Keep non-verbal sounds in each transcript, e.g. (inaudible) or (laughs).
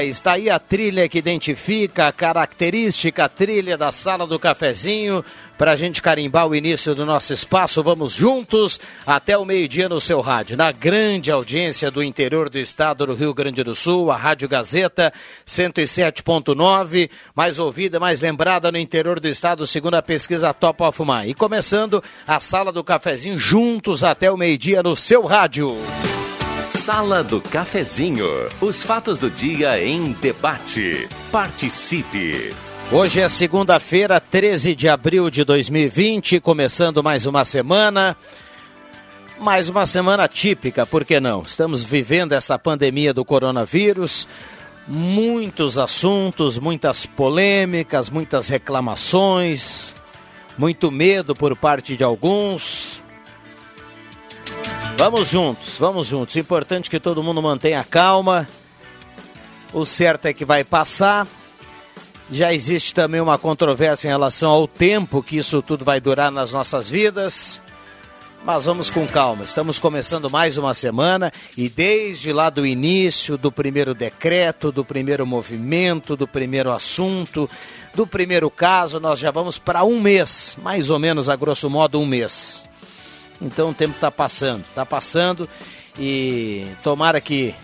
Está aí a trilha que identifica a característica trilha da sala do cafezinho. Para a gente carimbar o início do nosso espaço, vamos juntos até o meio-dia no seu rádio. Na grande audiência do interior do estado do Rio Grande do Sul, a Rádio Gazeta 107.9, mais ouvida, mais lembrada no interior do estado, segundo a pesquisa Top of Mind. E começando a sala do cafezinho juntos até o meio-dia no seu rádio. Sala do Cafezinho. Os fatos do dia em debate. Participe. Hoje é segunda-feira, 13 de abril de 2020, começando mais uma semana. Mais uma semana típica, por que não? Estamos vivendo essa pandemia do coronavírus, muitos assuntos, muitas polêmicas, muitas reclamações, muito medo por parte de alguns. Vamos juntos, vamos juntos. Importante que todo mundo mantenha calma. O certo é que vai passar. Já existe também uma controvérsia em relação ao tempo que isso tudo vai durar nas nossas vidas. Mas vamos com calma. Estamos começando mais uma semana e desde lá do início do primeiro decreto, do primeiro movimento, do primeiro assunto, do primeiro caso, nós já vamos para um mês, mais ou menos a grosso modo um mês. Então o tempo está passando, está passando e tomara que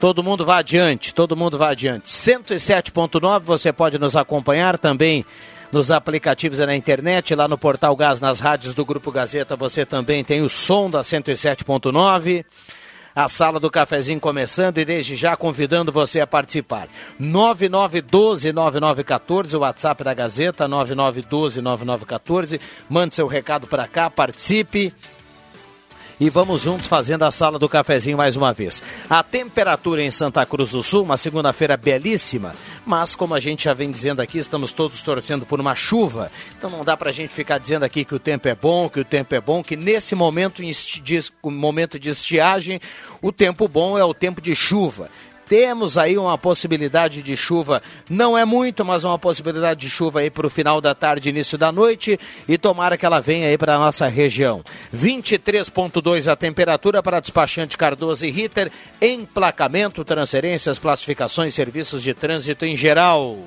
todo mundo vá adiante, todo mundo vá adiante. 107.9 você pode nos acompanhar também nos aplicativos e na internet, lá no Portal Gás, nas rádios do Grupo Gazeta, você também tem o som da 107.9 a sala do cafezinho começando e desde já convidando você a participar. 9912-9914, o WhatsApp da Gazeta, 9912-9914. Mande seu recado para cá, participe e vamos juntos fazendo a sala do cafezinho mais uma vez. A temperatura em Santa Cruz do Sul, uma segunda-feira belíssima, mas como a gente já vem dizendo aqui, estamos todos torcendo por uma chuva, então não dá para a gente ficar dizendo aqui que o tempo é bom, que o tempo é bom, que nesse momento, de, momento de estiagem, o tempo bom é o tempo de chuva. Temos aí uma possibilidade de chuva, não é muito, mas uma possibilidade de chuva aí para o final da tarde, início da noite, e tomara que ela venha aí para a nossa região. 23,2 a temperatura para despachante Cardoso e Ritter, emplacamento, transferências, classificações, serviços de trânsito em geral.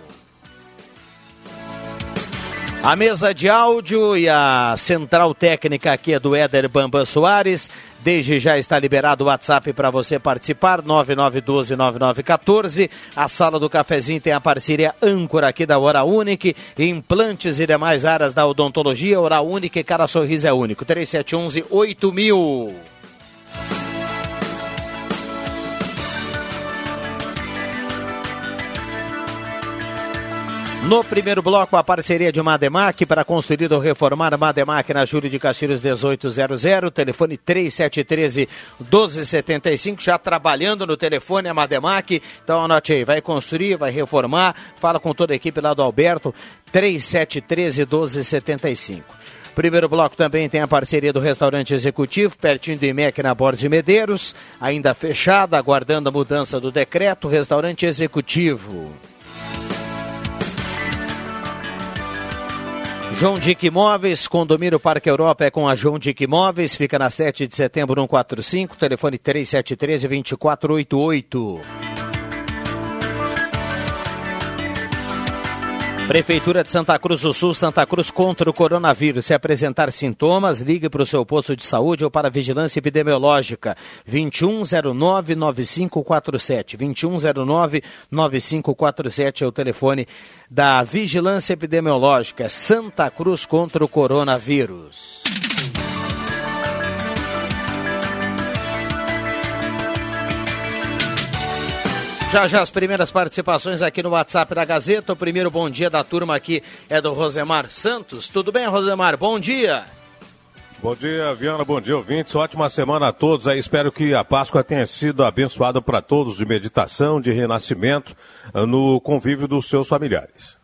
A mesa de áudio e a central técnica aqui é do Éder Bamba Soares. Desde já está liberado o WhatsApp para você participar, 99129914. A sala do cafezinho tem a parceria âncora aqui da Hora Unique, implantes e demais áreas da odontologia. Hora Unique, cada sorriso é único. 3711 8000. No primeiro bloco, a parceria de Mademac para construir ou reformar Mademac na Júlio de Castilhos 1800, telefone 3713 1275, já trabalhando no telefone a Mademac. Então anote aí, vai construir, vai reformar, fala com toda a equipe lá do Alberto, 3713 1275. Primeiro bloco também tem a parceria do restaurante executivo, pertinho do IMEC na Borda de Medeiros, ainda fechada, aguardando a mudança do decreto, restaurante executivo. João Dick Imóveis, condomínio Parque Europa é com a João Dick Imóveis, fica na 7 de setembro 145, telefone 3713-2488. Prefeitura de Santa Cruz do Sul, Santa Cruz contra o coronavírus. Se apresentar sintomas, ligue para o seu posto de saúde ou para a vigilância epidemiológica. 2109-9547. 2109-9547 é o telefone da Vigilância Epidemiológica. Santa Cruz contra o coronavírus. Já já as primeiras participações aqui no WhatsApp da Gazeta. O primeiro bom dia da turma aqui é do Rosemar Santos. Tudo bem, Rosemar? Bom dia. Bom dia, Viana. Bom dia, ouvintes. Ótima semana a todos. Aí espero que a Páscoa tenha sido abençoada para todos de meditação, de renascimento, ah, no convívio dos seus familiares.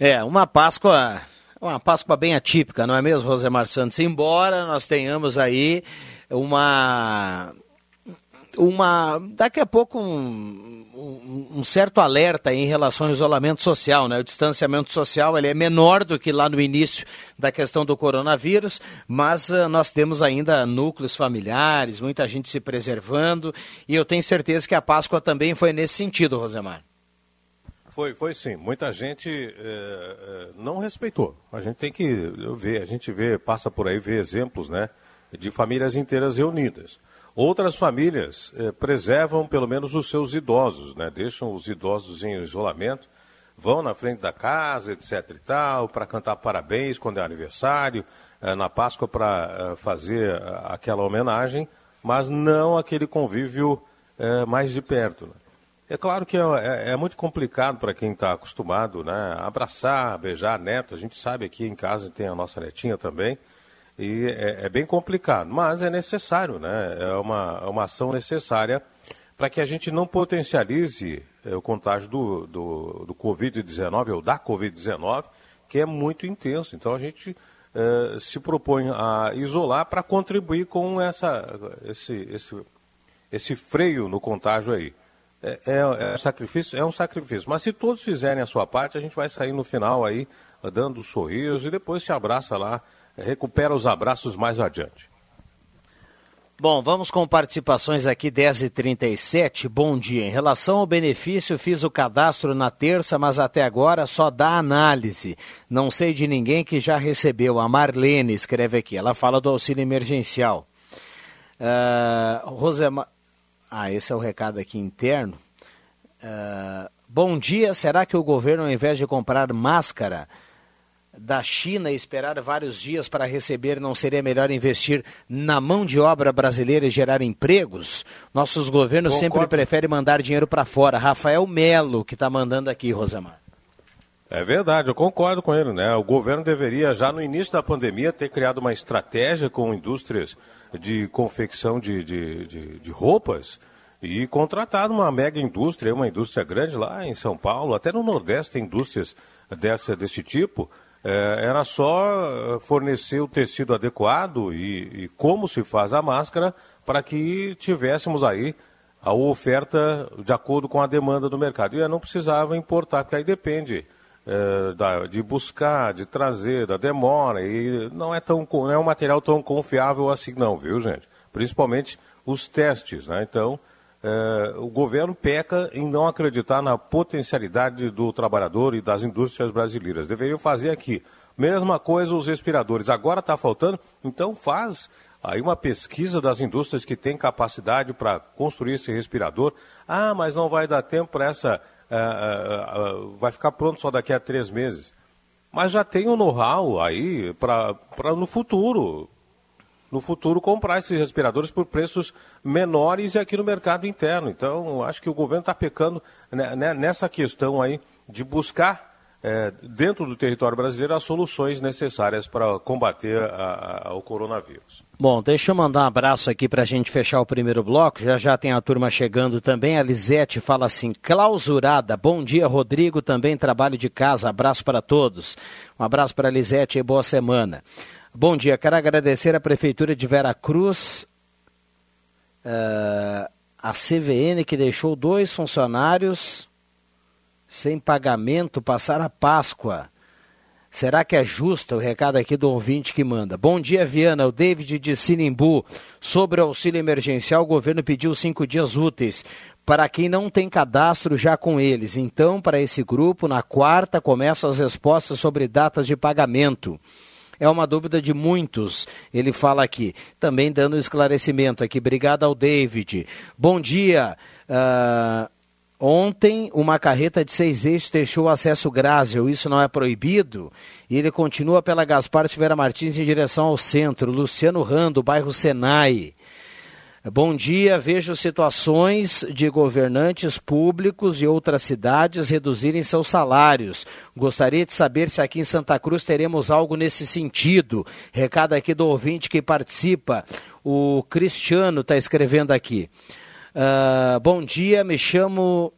É, uma Páscoa, uma Páscoa bem atípica, não é mesmo, Rosemar Santos? Embora nós tenhamos aí uma uma daqui a pouco um, um, um, certo alerta em relação ao isolamento social, né? O distanciamento social ele é menor do que lá no início da questão do coronavírus, mas uh, nós temos ainda núcleos familiares, muita gente se preservando e eu tenho certeza que a Páscoa também foi nesse sentido, Rosemar. Foi, foi sim. Muita gente é, é, não respeitou. A gente tem que ver, a gente vê, passa por aí, vê exemplos, né, de famílias inteiras reunidas. Outras famílias eh, preservam pelo menos os seus idosos, né? deixam os idosos em isolamento, vão na frente da casa, etc. e tal, para cantar parabéns quando é aniversário, eh, na Páscoa para eh, fazer eh, aquela homenagem, mas não aquele convívio eh, mais de perto. Né? É claro que é, é, é muito complicado para quem está acostumado né? abraçar, beijar neto. A gente sabe aqui em casa tem a nossa netinha também. E é, é, bem complicado, mas é necessário, né? É uma, é uma ação necessária para que a gente não potencialize é, o contágio do, do, do Covid-19 ou da Covid-19, que é muito intenso. Então a gente é, se propõe a isolar para contribuir com essa, esse, esse, esse freio no contágio aí. É, é, é, um sacrifício, é um sacrifício. Mas se todos fizerem a sua parte, a gente vai sair no final aí dando um sorriso e depois se abraça lá recupera os abraços mais adiante. Bom, vamos com participações aqui 10h37. Bom dia. Em relação ao benefício, fiz o cadastro na terça, mas até agora só dá análise. Não sei de ninguém que já recebeu. A Marlene escreve aqui. Ela fala do auxílio emergencial. Uh, Rosema... Ah, esse é o recado aqui interno. Uh, bom dia. Será que o governo, ao invés de comprar máscara da China esperar vários dias para receber, não seria melhor investir na mão de obra brasileira e gerar empregos? Nossos governos Concordo. sempre preferem mandar dinheiro para fora. Rafael Melo, que está mandando aqui, Rosamar. É verdade, eu concordo com ele, né? O governo deveria, já no início da pandemia, ter criado uma estratégia com indústrias de confecção de, de, de, de roupas e contratado uma mega indústria, uma indústria grande lá em São Paulo, até no Nordeste tem indústrias dessa, desse tipo, era só fornecer o tecido adequado e, e, como se faz a máscara para que tivéssemos aí a oferta de acordo com a demanda do mercado. E não precisava importar, porque aí depende é, da, de buscar, de trazer, da demora, e não é, tão, não é um material tão confiável assim não, viu gente? Principalmente os testes, né? Então, é, o governo peca em não acreditar na potencialidade do trabalhador e das indústrias brasileiras. Deveriam fazer aqui. Mesma coisa os respiradores. Agora está faltando, então faz aí uma pesquisa das indústrias que têm capacidade para construir esse respirador. Ah, mas não vai dar tempo para essa. Uh, uh, vai ficar pronto só daqui a três meses. Mas já tem o um know-how aí para no futuro no futuro comprar esses respiradores por preços menores e aqui no mercado interno. Então, acho que o governo está pecando né, nessa questão aí de buscar é, dentro do território brasileiro as soluções necessárias para combater a, a, o coronavírus. Bom, deixa eu mandar um abraço aqui para a gente fechar o primeiro bloco. Já já tem a turma chegando também. A Lisete fala assim: clausurada. Bom dia, Rodrigo. Também trabalho de casa. Abraço para todos. Um abraço para a Lisete e boa semana. Bom dia, quero agradecer à Prefeitura de Veracruz, uh, a CVN que deixou dois funcionários sem pagamento passar a Páscoa. Será que é justo o recado aqui do ouvinte que manda? Bom dia, Viana. O David de Sinimbu. Sobre o auxílio emergencial, o governo pediu cinco dias úteis para quem não tem cadastro já com eles. Então, para esse grupo, na quarta começam as respostas sobre datas de pagamento. É uma dúvida de muitos, ele fala aqui. Também dando esclarecimento aqui. Obrigado ao David. Bom dia. Uh, Ontem, uma carreta de seis eixos deixou o acesso Grásio, isso não é proibido? E ele continua pela Gaspar Silveira Martins em direção ao centro. Luciano Rando, bairro Senai. Bom dia, vejo situações de governantes públicos de outras cidades reduzirem seus salários. Gostaria de saber se aqui em Santa Cruz teremos algo nesse sentido. Recado aqui do ouvinte que participa. O Cristiano está escrevendo aqui. Uh, bom dia, me chamo.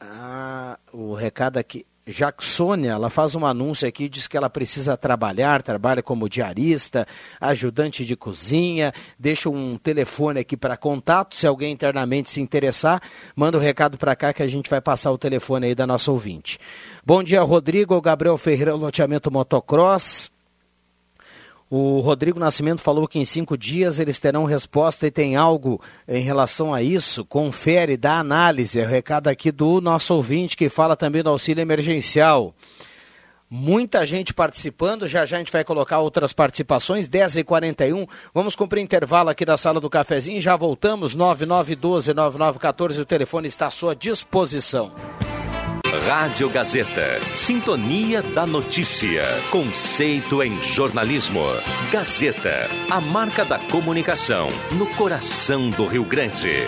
Ah, o recado aqui. Jacksônia, ela faz um anúncio aqui, diz que ela precisa trabalhar, trabalha como diarista, ajudante de cozinha, deixa um telefone aqui para contato, se alguém internamente se interessar, manda o um recado para cá que a gente vai passar o telefone aí da nossa ouvinte. Bom dia, Rodrigo, Gabriel Ferreira, loteamento motocross. O Rodrigo Nascimento falou que em cinco dias eles terão resposta e tem algo em relação a isso. Confere, dá análise. É o recado aqui do nosso ouvinte que fala também do auxílio emergencial. Muita gente participando, já já a gente vai colocar outras participações, 10h41. Vamos cumprir intervalo aqui da sala do cafezinho, já voltamos, 9912-9914, o telefone está à sua disposição. Rádio Gazeta. Sintonia da Notícia. Conceito em jornalismo. Gazeta. A marca da comunicação no coração do Rio Grande.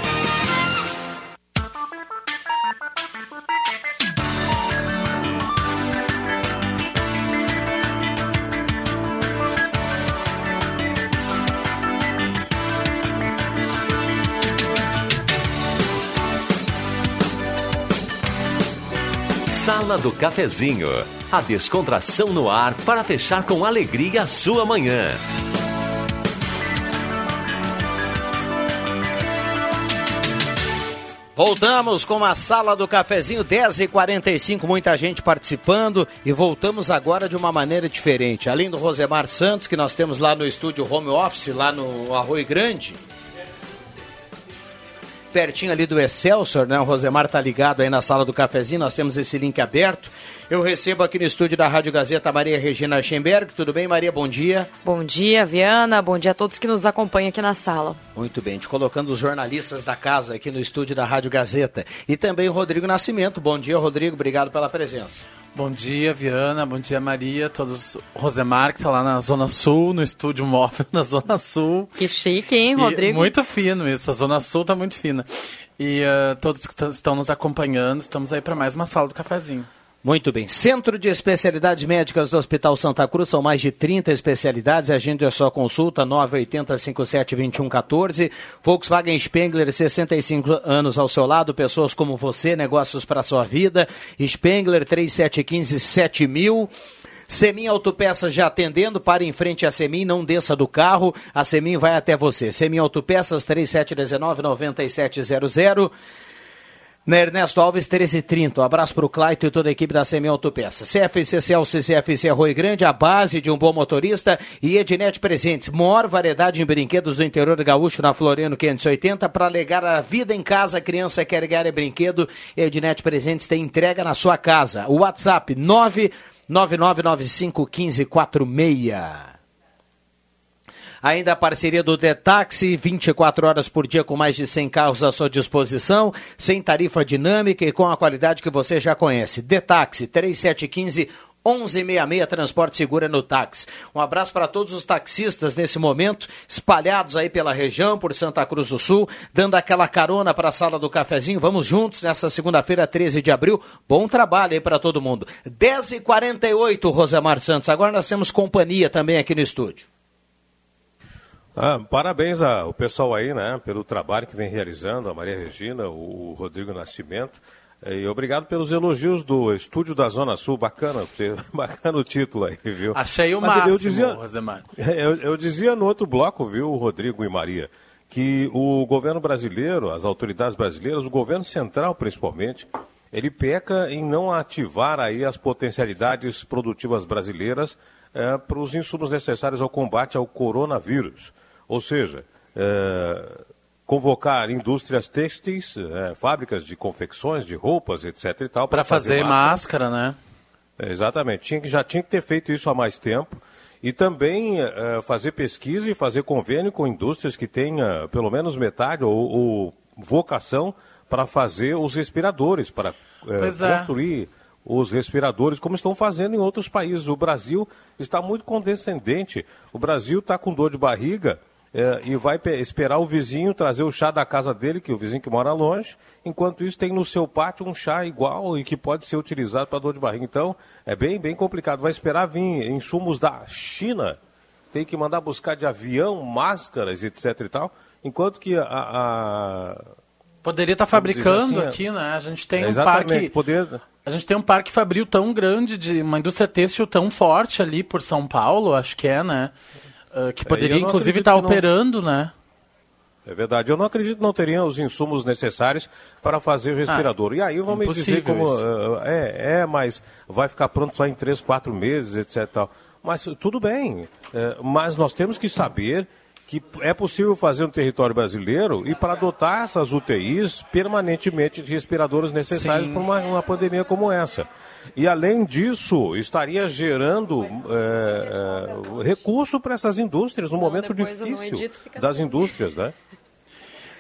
Sala do Cafezinho. A descontração no ar para fechar com alegria a sua manhã. Voltamos com a sala do cafezinho 10h45, muita gente participando e voltamos agora de uma maneira diferente. Além do Rosemar Santos, que nós temos lá no estúdio Home Office, lá no Arroio Grande, pertinho ali do Excelsior, né? O Rosemar tá ligado aí na sala do cafezinho, nós temos esse link aberto. Eu recebo aqui no estúdio da Rádio Gazeta Maria Regina Schemberg. Tudo bem, Maria? Bom dia. Bom dia, Viana. Bom dia a todos que nos acompanham aqui na sala. Muito bem, te colocando os jornalistas da casa aqui no estúdio da Rádio Gazeta. E também o Rodrigo Nascimento. Bom dia, Rodrigo. Obrigado pela presença. Bom dia, Viana. Bom dia, Maria. Todos. Rosemar, que está lá na Zona Sul, no estúdio móvel (laughs) na Zona Sul. Que chique, hein, Rodrigo? E muito fino isso. A Zona Sul está muito fina. E uh, todos que estão nos acompanhando, estamos aí para mais uma sala do cafezinho. Muito bem. Centro de Especialidades Médicas do Hospital Santa Cruz, são mais de 30 especialidades. Agende a sua consulta, 980-57-2114. Volkswagen Spengler, 65 anos ao seu lado. Pessoas como você, negócios para sua vida. Spengler, 3715-7000. Semin Autopeças já atendendo, pare em frente à Semin, não desça do carro, a Semin vai até você. Semin Autopeças 3719-9700. Na Ernesto Alves 1330. Um abraço para o Claito e toda a equipe da Semi Autopeça. CFC Celso CFC Arroio Grande, a base de um bom motorista e Ednet Presentes. Maior variedade em brinquedos do interior do Gaúcho na Floriano 580 para alegar a vida em casa. A criança quer ganhar brinquedo. Ednet Presentes tem entrega na sua casa. WhatsApp 99995 1546. Ainda a parceria do Detaxi, 24 horas por dia com mais de 100 carros à sua disposição, sem tarifa dinâmica e com a qualidade que você já conhece. Detaxi 3715 1166 Transporte Segura no táxi. Um abraço para todos os taxistas nesse momento, espalhados aí pela região, por Santa Cruz do Sul, dando aquela carona para a sala do cafezinho. Vamos juntos nessa segunda-feira, 13 de abril. Bom trabalho aí para todo mundo. 10h48, Rosemar Santos. Agora nós temos companhia também aqui no estúdio. Ah, parabéns ao pessoal aí, né, pelo trabalho que vem realizando, a Maria Regina, o, Rodrigo Nascimento. E obrigado pelos elogios do Estúdio da Zona Sul. Bacana, (laughs) bacana o título aí, viu? Achei o Mas máximo, eu dizia, Rosemar. (laughs) Eu, eu dizia no outro bloco, viu, Rodrigo e Maria, que o governo brasileiro, as autoridades brasileiras, o governo central principalmente, ele peca em não ativar aí as potencialidades produtivas brasileiras é, para os insumos necessários ao combate ao coronavírus. Ou seja, é, convocar indústrias têxteis, é, fábricas de confecções, de roupas, etc. e tal. Para fazer, fazer máscara, máscara, né? É, exatamente. Tinha, já tinha que ter feito isso há mais tempo. E também é, fazer pesquisa e fazer convênio com indústrias que tenha pelo menos metade ou, ou vocação para fazer os respiradores, para é, construir os respiradores, como estão fazendo em outros países. O Brasil está muito condescendente. O Brasil está com dor de barriga é, e vai esperar o vizinho trazer o chá da casa dele, que é o vizinho que mora longe, enquanto isso tem no seu pátio um chá igual e que pode ser utilizado para dor de barriga. Então, é bem, bem complicado. Vai esperar vir insumos da China, tem que mandar buscar de avião, máscaras, etc e tal, enquanto que a... a Poderia estar tá fabricando assim, aqui, né? A gente tem um parque... Poder... A gente tem um parque fabril tão grande, de uma indústria têxtil tão forte ali por São Paulo, acho que é, né? Uh, que poderia, inclusive, estar tá operando, não... né? É verdade. Eu não acredito que não teriam os insumos necessários para fazer o respirador. Ah, e aí vão me dizer como. Uh, é, é, mas vai ficar pronto só em três, quatro meses, etc. Tal. Mas tudo bem. Uh, mas nós temos que saber que é possível fazer no território brasileiro e para adotar essas UTIs permanentemente de respiradores necessários para uma, uma pandemia como essa. E além disso, estaria gerando é, é, recurso para essas indústrias, num momento difícil das assim. indústrias, né?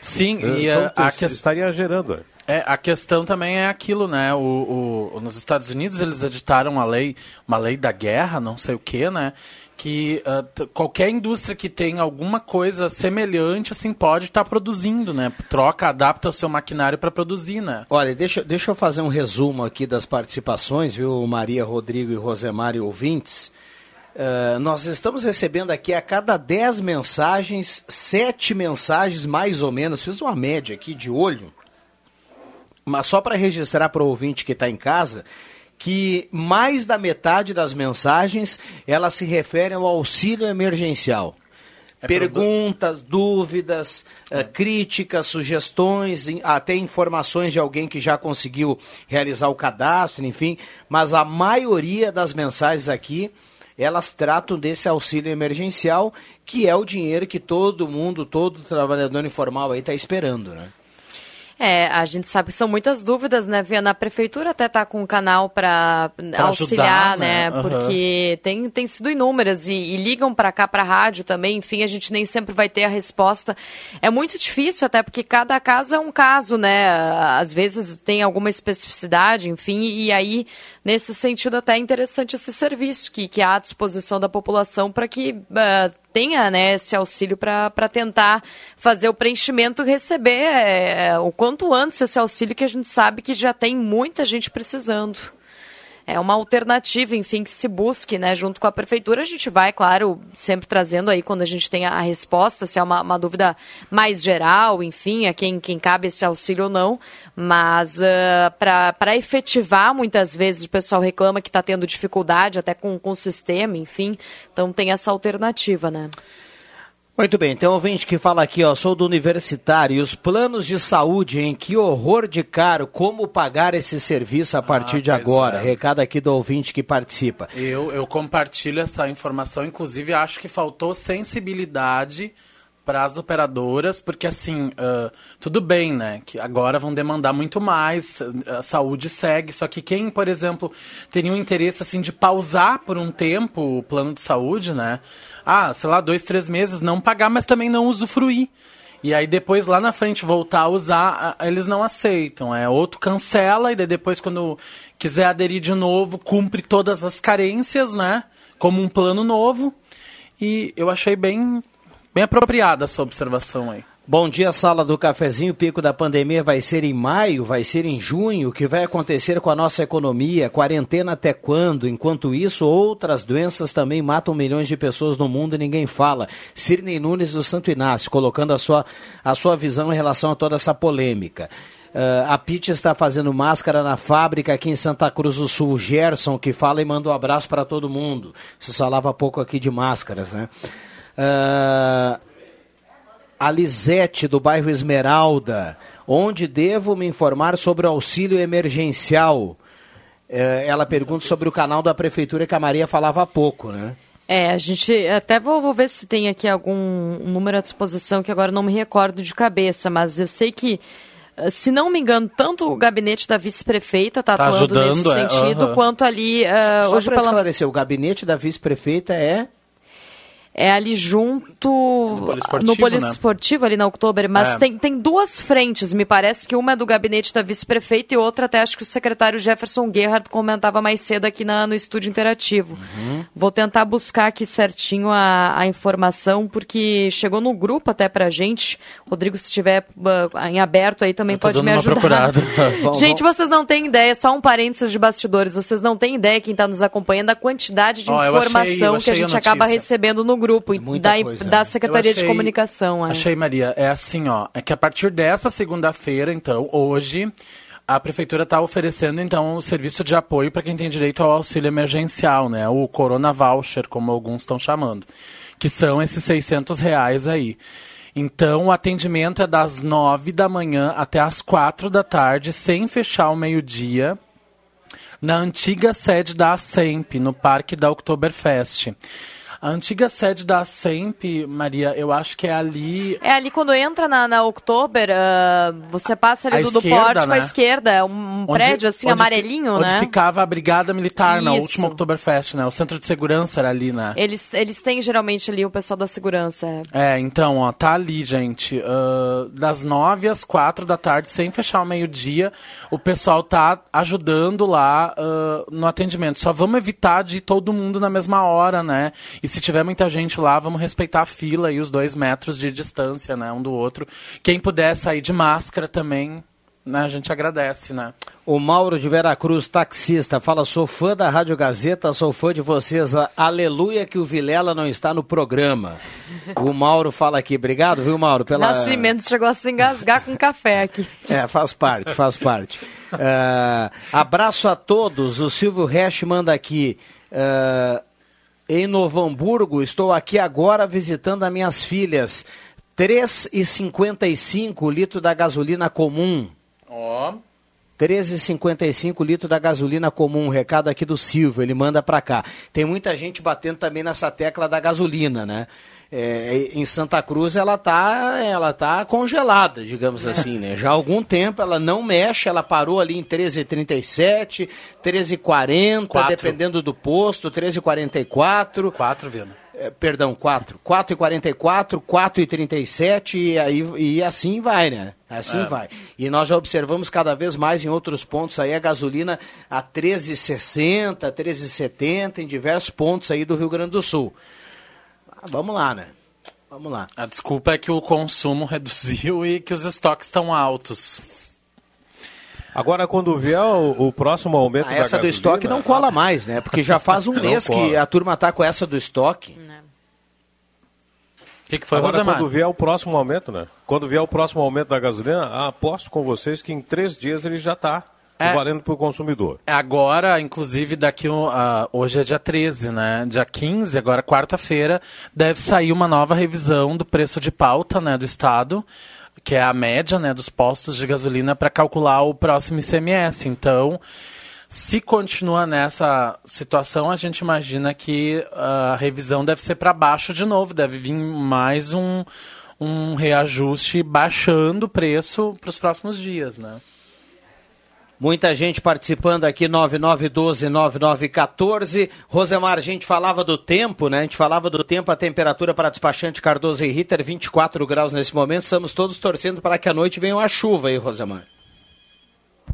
Sim, e então, a, a que... estaria gerando. É, a questão também é aquilo, né? O, o, nos Estados Unidos eles editaram uma lei, uma lei da guerra, não sei o que, né? Que uh, qualquer indústria que tenha alguma coisa semelhante, assim, pode estar tá produzindo, né? Troca, adapta o seu maquinário para produzir, né? Olha, deixa, deixa eu fazer um resumo aqui das participações, viu, Maria, Rodrigo e Rosemar e ouvintes. Uh, nós estamos recebendo aqui a cada 10 mensagens, 7 mensagens mais ou menos, fiz uma média aqui de olho, mas só para registrar para o ouvinte que está em casa, que mais da metade das mensagens elas se referem ao auxílio emergencial. É Perguntas, dúvidas, é. uh, críticas, sugestões, até informações de alguém que já conseguiu realizar o cadastro, enfim. Mas a maioria das mensagens aqui elas tratam desse auxílio emergencial, que é o dinheiro que todo mundo, todo trabalhador informal aí está esperando, né? É, a gente sabe que são muitas dúvidas, né, Viana? A prefeitura até tá com um canal para auxiliar, ajudar, né? né? Uhum. Porque tem, tem sido inúmeras e, e ligam para cá, para a rádio também. Enfim, a gente nem sempre vai ter a resposta. É muito difícil, até porque cada caso é um caso, né? Às vezes tem alguma especificidade, enfim, e aí, nesse sentido, até é interessante esse serviço que, que há à disposição da população para que uh, tenha né, esse auxílio para tentar fazer o preenchimento receber é, o quanto antes esse auxílio que a gente sabe que já tem muita gente precisando é uma alternativa, enfim, que se busque, né, junto com a prefeitura. A gente vai, claro, sempre trazendo aí quando a gente tem a resposta, se é uma, uma dúvida mais geral, enfim, a quem, quem cabe esse auxílio ou não. Mas uh, para efetivar, muitas vezes o pessoal reclama que está tendo dificuldade até com, com o sistema, enfim. Então tem essa alternativa, né? Muito bem, tem um ouvinte que fala aqui, ó, sou do universitário, e os planos de saúde, em que horror de caro, como pagar esse serviço a partir ah, de agora? É. Recado aqui do ouvinte que participa. Eu, eu compartilho essa informação, inclusive acho que faltou sensibilidade para as operadoras, porque assim, uh, tudo bem, né? Que agora vão demandar muito mais, a saúde segue, só que quem, por exemplo, teria um interesse assim de pausar por um tempo o plano de saúde, né? Ah, sei lá, dois, três meses, não pagar, mas também não usufruir. E aí depois lá na frente voltar a usar, eles não aceitam. É outro cancela e depois quando quiser aderir de novo, cumpre todas as carências, né? Como um plano novo. E eu achei bem Bem apropriada essa observação aí. Bom dia, sala do cafezinho. O pico da pandemia vai ser em maio, vai ser em junho. O que vai acontecer com a nossa economia? Quarentena até quando? Enquanto isso, outras doenças também matam milhões de pessoas no mundo e ninguém fala. Sirnei Nunes do Santo Inácio, colocando a sua, a sua visão em relação a toda essa polêmica. Uh, a Pit está fazendo máscara na fábrica aqui em Santa Cruz do Sul. Gerson que fala e manda um abraço para todo mundo. Se falava pouco aqui de máscaras, né? Uh, a Lisete, do bairro Esmeralda. Onde devo me informar sobre o auxílio emergencial? É, ela pergunta sobre o canal da prefeitura que a Maria falava há pouco, né? É, a gente até vou, vou, ver se tem aqui algum número à disposição que agora não me recordo de cabeça, mas eu sei que, eh, se não me engano, tanto o gabinete da vice-prefeita está tá atuando ajudando, nesse é, sentido, uh -huh. quanto ali uh, Só hoje para pela... esclarecer, o gabinete da vice-prefeita é é ali junto no poliesportivo, no poliesportivo né? ali na Oktober, mas é. tem, tem duas frentes, me parece que uma é do gabinete da vice-prefeita e outra até acho que o secretário Jefferson Gerhard comentava mais cedo aqui na, no estúdio interativo. Uhum. Vou tentar buscar aqui certinho a, a informação, porque chegou no grupo até pra gente. Rodrigo, se estiver uh, em aberto aí também pode me ajudar. (laughs) (laughs) gente, vocês não têm ideia, só um parênteses de bastidores, vocês não têm ideia, quem está nos acompanhando, da quantidade de oh, informação eu achei, eu achei que a gente a acaba recebendo no grupo é da, coisa, da Secretaria achei, de Comunicação. É. Achei, Maria, é assim, ó, é que a partir dessa segunda-feira, então, hoje, a prefeitura está oferecendo então o serviço de apoio para quem tem direito ao auxílio emergencial, né? O Corona Voucher, como alguns estão chamando, que são esses 600 reais aí. Então, o atendimento é das 9 da manhã até as 4 da tarde, sem fechar o meio-dia, na antiga sede da ASEMP, no Parque da Oktoberfest. A antiga sede da SEMP, Maria, eu acho que é ali. É ali quando entra na, na Oktober, uh, você passa ali do, do porte né? à esquerda, é um onde, prédio assim, onde, amarelinho, onde né? Onde ficava a Brigada Militar Isso. na última Oktoberfest, né? O centro de segurança era ali, né? Eles, eles têm geralmente ali o pessoal da segurança. É, é então, ó, tá ali, gente. Uh, das nove às quatro da tarde, sem fechar o meio-dia, o pessoal tá ajudando lá uh, no atendimento. Só vamos evitar de ir todo mundo na mesma hora, né? E se tiver muita gente lá, vamos respeitar a fila e os dois metros de distância, né, um do outro. Quem puder sair de máscara também, né, a gente agradece, né? O Mauro de Veracruz, taxista, fala: sou fã da Rádio Gazeta, sou fã de vocês. Aleluia que o Vilela não está no programa. O Mauro fala aqui, obrigado, viu, Mauro? Pela... Nascimento chegou a se engasgar com café aqui. (laughs) É, faz parte, faz parte. Uh, abraço a todos. O Silvio Resch manda aqui. Uh, em Novo Hamburgo. Estou aqui agora visitando as minhas filhas. 3,55 litro da gasolina comum. Ó. Oh. 13,55 litro da gasolina comum. Recado aqui do Silvio, ele manda para cá. Tem muita gente batendo também nessa tecla da gasolina, né? É, em Santa Cruz ela tá, ela tá congelada, digamos assim, né? Já há algum tempo ela não mexe, ela parou ali em 13,37, 13,40, dependendo do posto, 13,44. 4, Viana. É, perdão, 4. 4,44, 4,37 e, aí, e assim vai, né? Assim é. vai. E nós já observamos cada vez mais em outros pontos aí a gasolina a 13,60, 13,70 em diversos pontos aí do Rio Grande do Sul. Ah, vamos lá, né? Vamos lá. A desculpa é que o consumo reduziu e que os estoques estão altos. Agora, quando vier o, o próximo aumento ah, da Essa gasolina, do estoque não cola mais, né? Porque já faz um (laughs) mês cola. que a turma tá com essa do estoque. O que, que foi, Agora, Rosemar? quando vier o próximo aumento, né? Quando vier o próximo aumento da gasolina, aposto com vocês que em três dias ele já está é, valendo para o consumidor. Agora, inclusive, daqui uh, hoje é dia 13, né? Dia 15, agora quarta-feira, deve sair uma nova revisão do preço de pauta né, do Estado, que é a média né, dos postos de gasolina para calcular o próximo ICMS. Então, se continua nessa situação, a gente imagina que a revisão deve ser para baixo de novo, deve vir mais um, um reajuste baixando o preço para os próximos dias, né? Muita gente participando aqui, 9912-9914. Rosemar, a gente falava do tempo, né? A gente falava do tempo, a temperatura para despachante Cardoso e Ritter, 24 graus nesse momento. Estamos todos torcendo para que a noite venha uma chuva aí, Rosemar.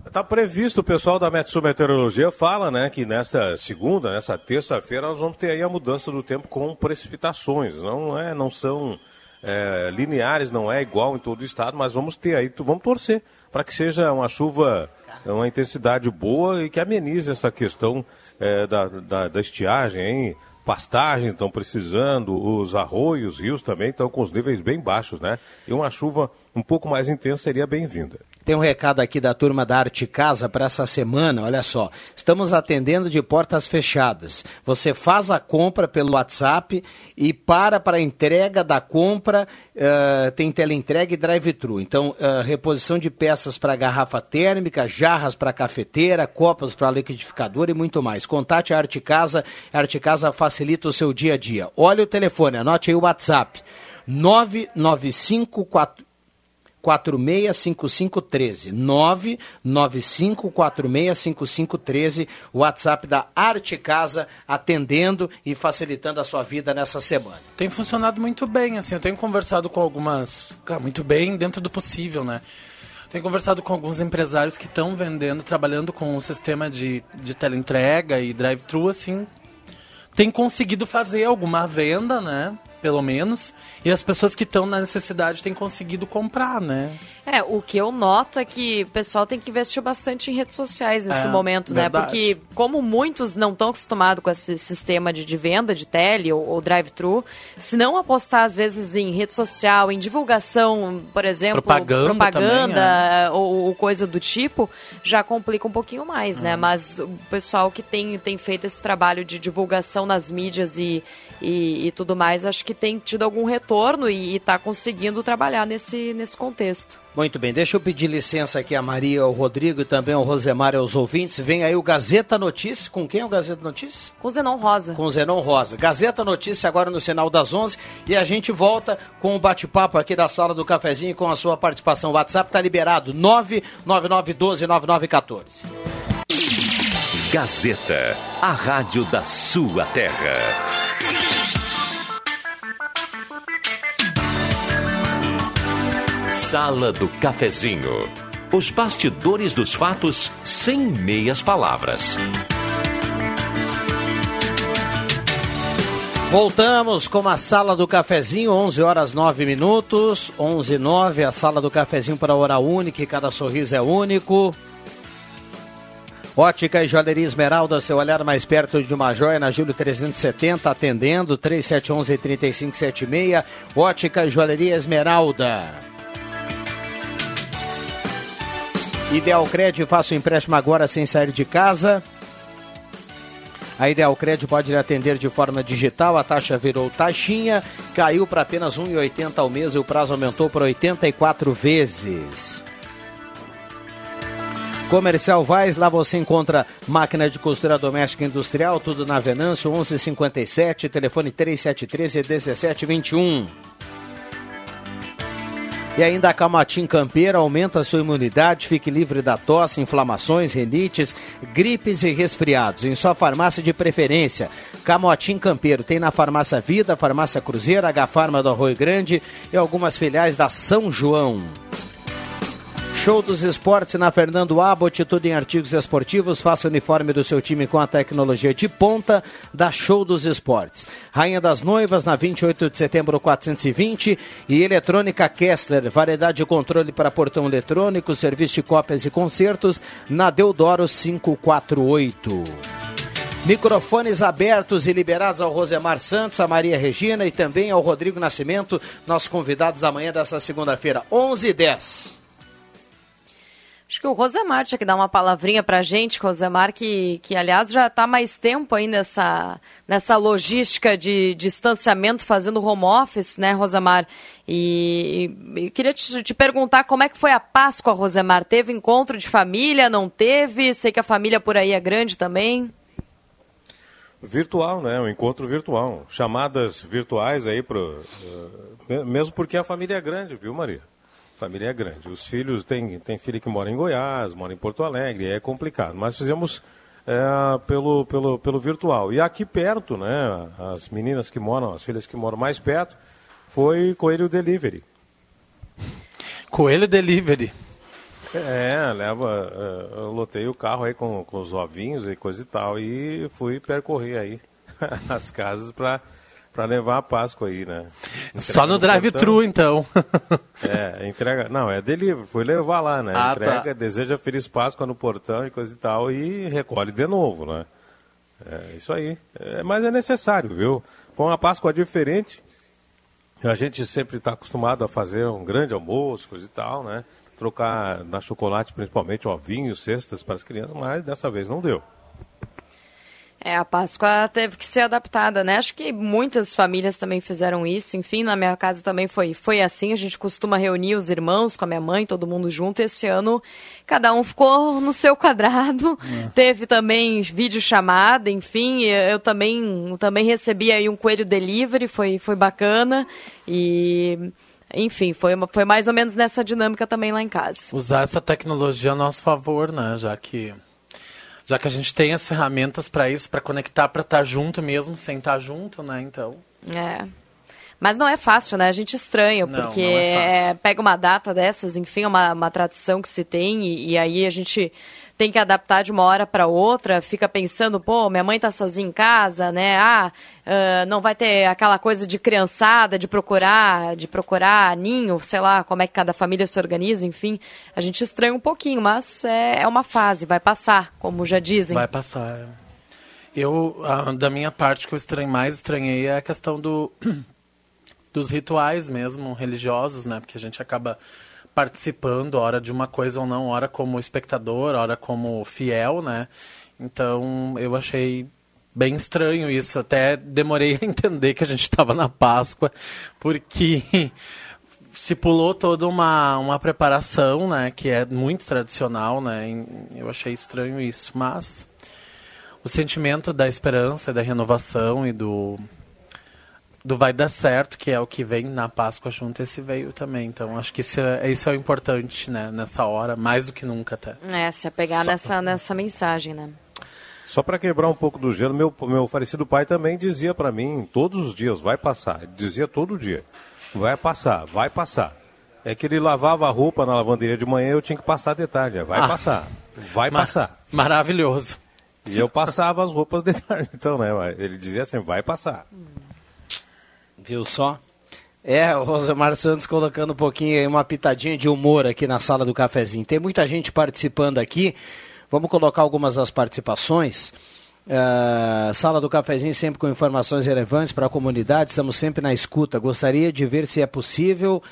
Está previsto, o pessoal da Metsu Meteorologia fala, né, que nessa segunda, nessa terça-feira, nós vamos ter aí a mudança do tempo com precipitações. Não é, não são é, lineares, não é igual em todo o estado, mas vamos ter aí, vamos torcer para que seja uma chuva uma intensidade boa e que amenize essa questão é, da, da, da, estiagem, hein? Pastagens estão precisando, os arroios, rios também estão com os níveis bem baixos, né? E uma chuva um pouco mais intensa seria bem-vinda. Tem um recado aqui da turma da Arte Casa para essa semana. Olha só, estamos atendendo de portas fechadas. Você faz a compra pelo WhatsApp e para para a entrega da compra. Uh, tem teleentrega e drive-thru. Então, uh, reposição de peças para garrafa térmica, jarras para cafeteira, copas para liquidificador e muito mais. Contate a Arte Casa. A Arte Casa facilita o seu dia a dia. Olha o telefone, anote aí o WhatsApp. 995 465513. 995465513, WhatsApp da Arte Casa, atendendo e facilitando a sua vida nessa semana. Tem funcionado muito bem, assim, eu tenho conversado com algumas, muito bem dentro do possível, né? Tenho conversado com alguns empresários que estão vendendo, trabalhando com o sistema de, de teleentrega e drive-thru, assim, tem conseguido fazer alguma venda, né? Pelo menos, e as pessoas que estão na necessidade têm conseguido comprar, né? É, o que eu noto é que o pessoal tem que investir bastante em redes sociais nesse é, momento, né? verdade. né? Porque como muitos não estão acostumados com esse sistema de, de venda de tele ou, ou drive-thru, se não apostar às vezes em rede social, em divulgação, por exemplo, propaganda, propaganda também, é. ou, ou, coisa do tipo, já complica um pouquinho mais, né? Hum. Mas o pessoal que tem, tem feito esse trabalho de divulgação nas mídias e, e, e tudo mais, acho que tem tido algum retorno e está conseguindo trabalhar nesse, nesse contexto. Muito bem, deixa eu pedir licença aqui a Maria, ao Rodrigo e também ao Rosemar e aos ouvintes. Vem aí o Gazeta Notícias. Com quem é o Gazeta Notícias? Com o Zenon Rosa. Com o Zenon Rosa. Gazeta Notícias agora no sinal das 11 e a gente volta com o bate-papo aqui da sala do cafezinho com a sua participação. O WhatsApp está liberado 999129914. Gazeta, a rádio da sua terra. Sala do Cafezinho. Os bastidores dos fatos sem meias palavras. Voltamos com a Sala do Cafezinho, 11 horas 9 minutos, 11 e 9, a Sala do Cafezinho para hora única, cada sorriso é único. Ótica e Joalheria Esmeralda, seu olhar mais perto de uma joia na Júlio 370, atendendo 3711-3576. Ótica e Joalheria Esmeralda. Ideal Crédito, faça o empréstimo agora sem sair de casa. A Ideal Crédito pode lhe atender de forma digital, a taxa virou taxinha, caiu para apenas R$ 1,80 ao mês e o prazo aumentou para 84 vezes. Comercial Vaz, lá você encontra máquina de costura doméstica industrial, tudo na Venâncio, 1157, telefone 3713 1721. E ainda a Camatim Campeira aumenta a sua imunidade, fique livre da tosse, inflamações, renites, gripes e resfriados. Em sua farmácia de preferência, Camotim Campeiro. Tem na Farmácia Vida, Farmácia Cruzeira, H Farma do Arroio Grande e algumas filiais da São João. Show dos Esportes na Fernando Abbott, tudo em artigos esportivos. Faça o uniforme do seu time com a tecnologia de ponta da Show dos Esportes. Rainha das Noivas na 28 de setembro 420 e Eletrônica Kessler, variedade de controle para portão eletrônico, serviço de cópias e concertos na Deodoro 548. Microfones abertos e liberados ao Rosemar Santos, a Maria Regina e também ao Rodrigo Nascimento, nossos convidados da manhã dessa segunda-feira, 11 h 10 Acho que o Rosemar tinha que dar uma palavrinha para a gente, Rosemar, que, que aliás já está mais tempo aí nessa, nessa logística de distanciamento, fazendo home office, né, Rosemar? E, e, queria te, te, perguntar como é que foi a Páscoa, Rosemar? Teve encontro de família, não teve? Sei que a família por aí é grande também. Virtual, né? Um encontro virtual. Chamadas virtuais aí, pro, uh, mesmo porque a família é grande, viu, Maria? Família é grande. Os filhos, tem, tem filho que mora em Goiás, mora em Porto Alegre, é complicado. Mas fizemos é, pelo, pelo, pelo virtual. E aqui perto, né, as meninas que moram, as filhas que moram mais perto, foi Coelho Delivery. Coelho Delivery. É, leva, é, eu lotei o carro aí com, com os ovinhos e coisa e tal e fui percorrer aí (laughs) as casas para para levar a Páscoa aí, né? Entrega Só no drive-thru, então. (laughs) é, entrega. Não, é delivery, foi levar lá, né? Ah, tá. entrega, tá. deseja Feliz Páscoa no portão e coisa e tal, e recolhe de novo, né? É isso aí. É, mas é necessário, viu? Foi uma Páscoa diferente. A gente sempre está acostumado a fazer um grande almoço, coisa e tal, né? trocar na chocolate, principalmente ovinhos, cestas para as crianças, mas dessa vez não deu. É, a Páscoa teve que ser adaptada, né? Acho que muitas famílias também fizeram isso. Enfim, na minha casa também foi, foi assim. A gente costuma reunir os irmãos com a minha mãe, todo mundo junto. Esse ano, cada um ficou no seu quadrado. É. Teve também vídeo chamada, enfim. Eu também, também recebi aí um coelho delivery, foi, foi bacana. E enfim, foi, foi mais ou menos nessa dinâmica também lá em casa. Usar essa tecnologia a nosso favor, né? Já que já que a gente tem as ferramentas para isso, para conectar, para estar tá junto mesmo, sem estar tá junto, né? Então. É. Mas não é fácil, né? A gente estranha, porque não, não é pega uma data dessas, enfim, é uma, uma tradição que se tem, e, e aí a gente tem que adaptar de uma hora para outra, fica pensando, pô, minha mãe tá sozinha em casa, né? Ah, uh, não vai ter aquela coisa de criançada, de procurar, de procurar ninho, sei lá, como é que cada família se organiza, enfim. A gente estranha um pouquinho, mas é, é uma fase, vai passar, como já dizem. Vai passar. É. Eu, da minha parte, que eu estranhei, mais estranhei é a questão do, (clears throat) dos rituais mesmo, religiosos, né? Porque a gente acaba participando, hora de uma coisa ou não, hora como espectador, hora como fiel, né? Então eu achei bem estranho isso. Até demorei a (laughs) entender que a gente estava na Páscoa, porque (laughs) se pulou toda uma, uma preparação, né? Que é muito tradicional, né? Eu achei estranho isso, mas o sentimento da esperança, da renovação e do do vai dar certo, que é o que vem na Páscoa junto, esse veio também. Então, acho que isso é, isso é o importante, né, nessa hora, mais do que nunca até. É, se apegar Só... nessa, nessa mensagem, né? Só para quebrar um pouco do gelo, meu, meu falecido pai também dizia para mim todos os dias, vai passar. Ele dizia todo dia, vai passar, vai passar. É que ele lavava a roupa na lavanderia de manhã eu tinha que passar de tarde. Vai ah, passar, vai passar. Maravilhoso. E eu passava as roupas de tarde, então, né? Ele dizia assim, vai passar. Hum. Viu só? É, o Rosemar Santos colocando um pouquinho, uma pitadinha de humor aqui na sala do cafezinho. Tem muita gente participando aqui. Vamos colocar algumas das participações. Uh, sala do cafezinho sempre com informações relevantes para a comunidade. Estamos sempre na escuta. Gostaria de ver se é possível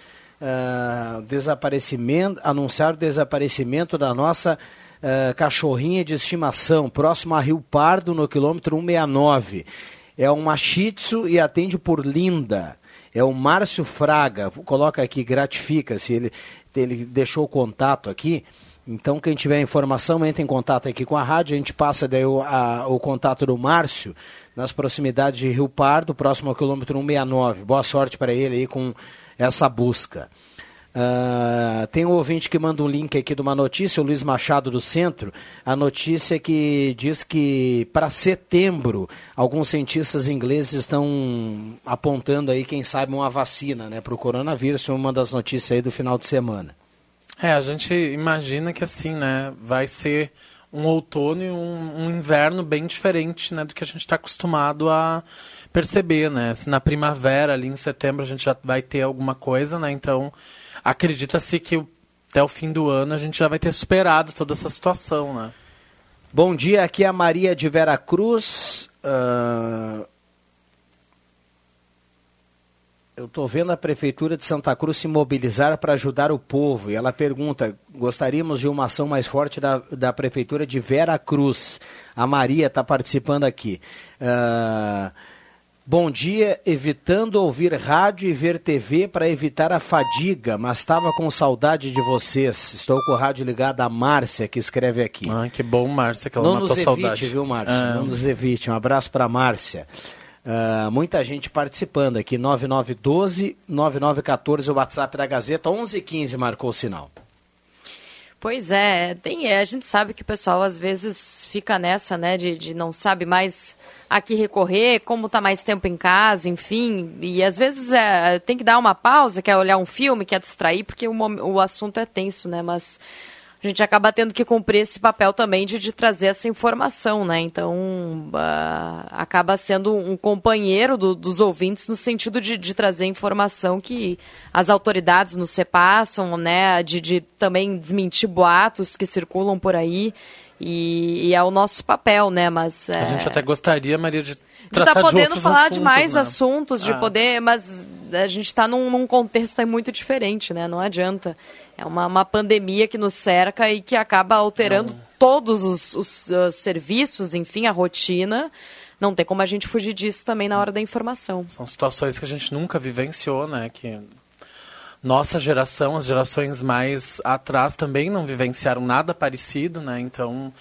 uh, desaparecimento, anunciar o desaparecimento da nossa uh, cachorrinha de estimação, próximo a Rio Pardo, no quilômetro 169. É uma Shih Tzu e atende por Linda. É o Márcio Fraga. Coloca aqui, gratifica-se. Ele, ele deixou o contato aqui. Então, quem tiver informação, entre em contato aqui com a rádio. A gente passa daí o, a, o contato do Márcio nas proximidades de Rio Pardo, próximo ao quilômetro 169. Boa sorte para ele aí com essa busca. Uh, tem um ouvinte que manda um link aqui de uma notícia, o Luiz Machado do Centro. A notícia que diz que para setembro alguns cientistas ingleses estão apontando aí, quem sabe, uma vacina né, para o coronavírus. Uma das notícias aí do final de semana. É, a gente imagina que assim, né, vai ser um outono e um, um inverno bem diferente né, do que a gente está acostumado a perceber, né? Se na primavera, ali em setembro, a gente já vai ter alguma coisa, né? Então acredita-se que até o fim do ano a gente já vai ter superado toda essa situação, né? Bom dia, aqui é a Maria de Vera Cruz. Uh... Eu estou vendo a Prefeitura de Santa Cruz se mobilizar para ajudar o povo. E ela pergunta: gostaríamos de uma ação mais forte da, da Prefeitura de Vera Cruz. A Maria está participando aqui. Uh... Bom dia, evitando ouvir rádio e ver TV para evitar a fadiga, mas estava com saudade de vocês. Estou com o rádio ligado a Márcia, que escreve aqui. Ah, que bom, Márcia, que ela Não nos evite, saudade. viu, Márcia? Ah. Não nos evite. Um abraço para Márcia. Uh, muita gente participando aqui, 9912-9914, o WhatsApp da Gazeta, 1115 marcou o sinal. Pois é, tem, é, a gente sabe que o pessoal às vezes fica nessa, né, de, de não sabe mais a que recorrer, como tá mais tempo em casa, enfim, e às vezes é, tem que dar uma pausa, quer olhar um filme, quer distrair, porque o, o assunto é tenso, né, mas a gente acaba tendo que cumprir esse papel também de, de trazer essa informação, né? Então, uh, acaba sendo um companheiro do, dos ouvintes no sentido de, de, trazer informação que as autoridades nos repassam, né? De, de também desmentir boatos que circulam por aí. E, e, é o nosso papel, né? Mas é... a gente até gostaria, Maria, de de estar tá podendo falar assuntos, de mais né? assuntos, de ah. poder, mas a gente está num, num, contexto muito diferente, né? Não adianta. É uma, uma pandemia que nos cerca e que acaba alterando Não. todos os, os uh, serviços, enfim, a rotina. Não tem como a gente fugir disso também na hora da informação. São situações que a gente nunca vivenciou, né? Que nossa geração, as gerações mais atrás também não vivenciaram nada parecido, né? Então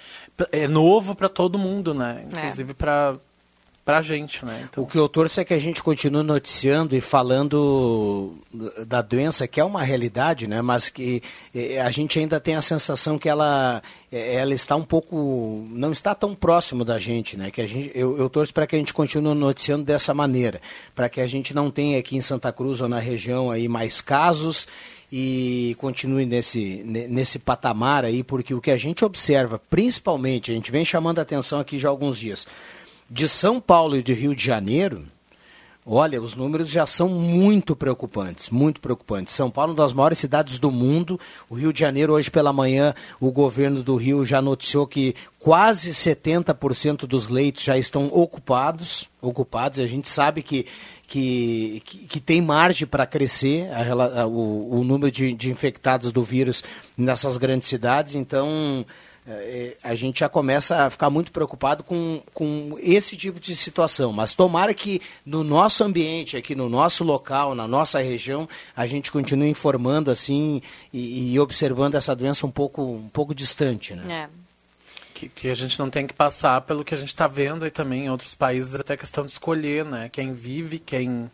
é novo para todo mundo, né? É. Inclusive é. para para a gente, né? Então... O que eu torço é que a gente continue noticiando e falando da doença, que é uma realidade, né? Mas que eh, a gente ainda tem a sensação que ela, eh, ela está um pouco, não está tão próximo da gente, né? Que a gente, eu, eu torço para que a gente continue noticiando dessa maneira, para que a gente não tenha aqui em Santa Cruz ou na região aí mais casos e continue nesse, nesse patamar aí, porque o que a gente observa, principalmente, a gente vem chamando a atenção aqui já há alguns dias, de São Paulo e de Rio de Janeiro, olha, os números já são muito preocupantes, muito preocupantes. São Paulo, uma das maiores cidades do mundo. O Rio de Janeiro, hoje pela manhã, o governo do Rio já noticiou que quase 70% dos leitos já estão ocupados. Ocupados, a gente sabe que que, que, que, tem margem para crescer a, a, o, o, número de, de, infectados do vírus nessas grandes cidades. Então, é, a gente já começa a ficar muito preocupado com, com esse tipo de situação. Mas tomara que no nosso ambiente, aqui no nosso local, na nossa região, a gente continue informando assim e, e observando essa doença um pouco, um pouco distante. Né? É. Que, que, a gente não tem que passar pelo que a gente está vendo aí também em outros países, até questão de escolher, né? Quem vive, quem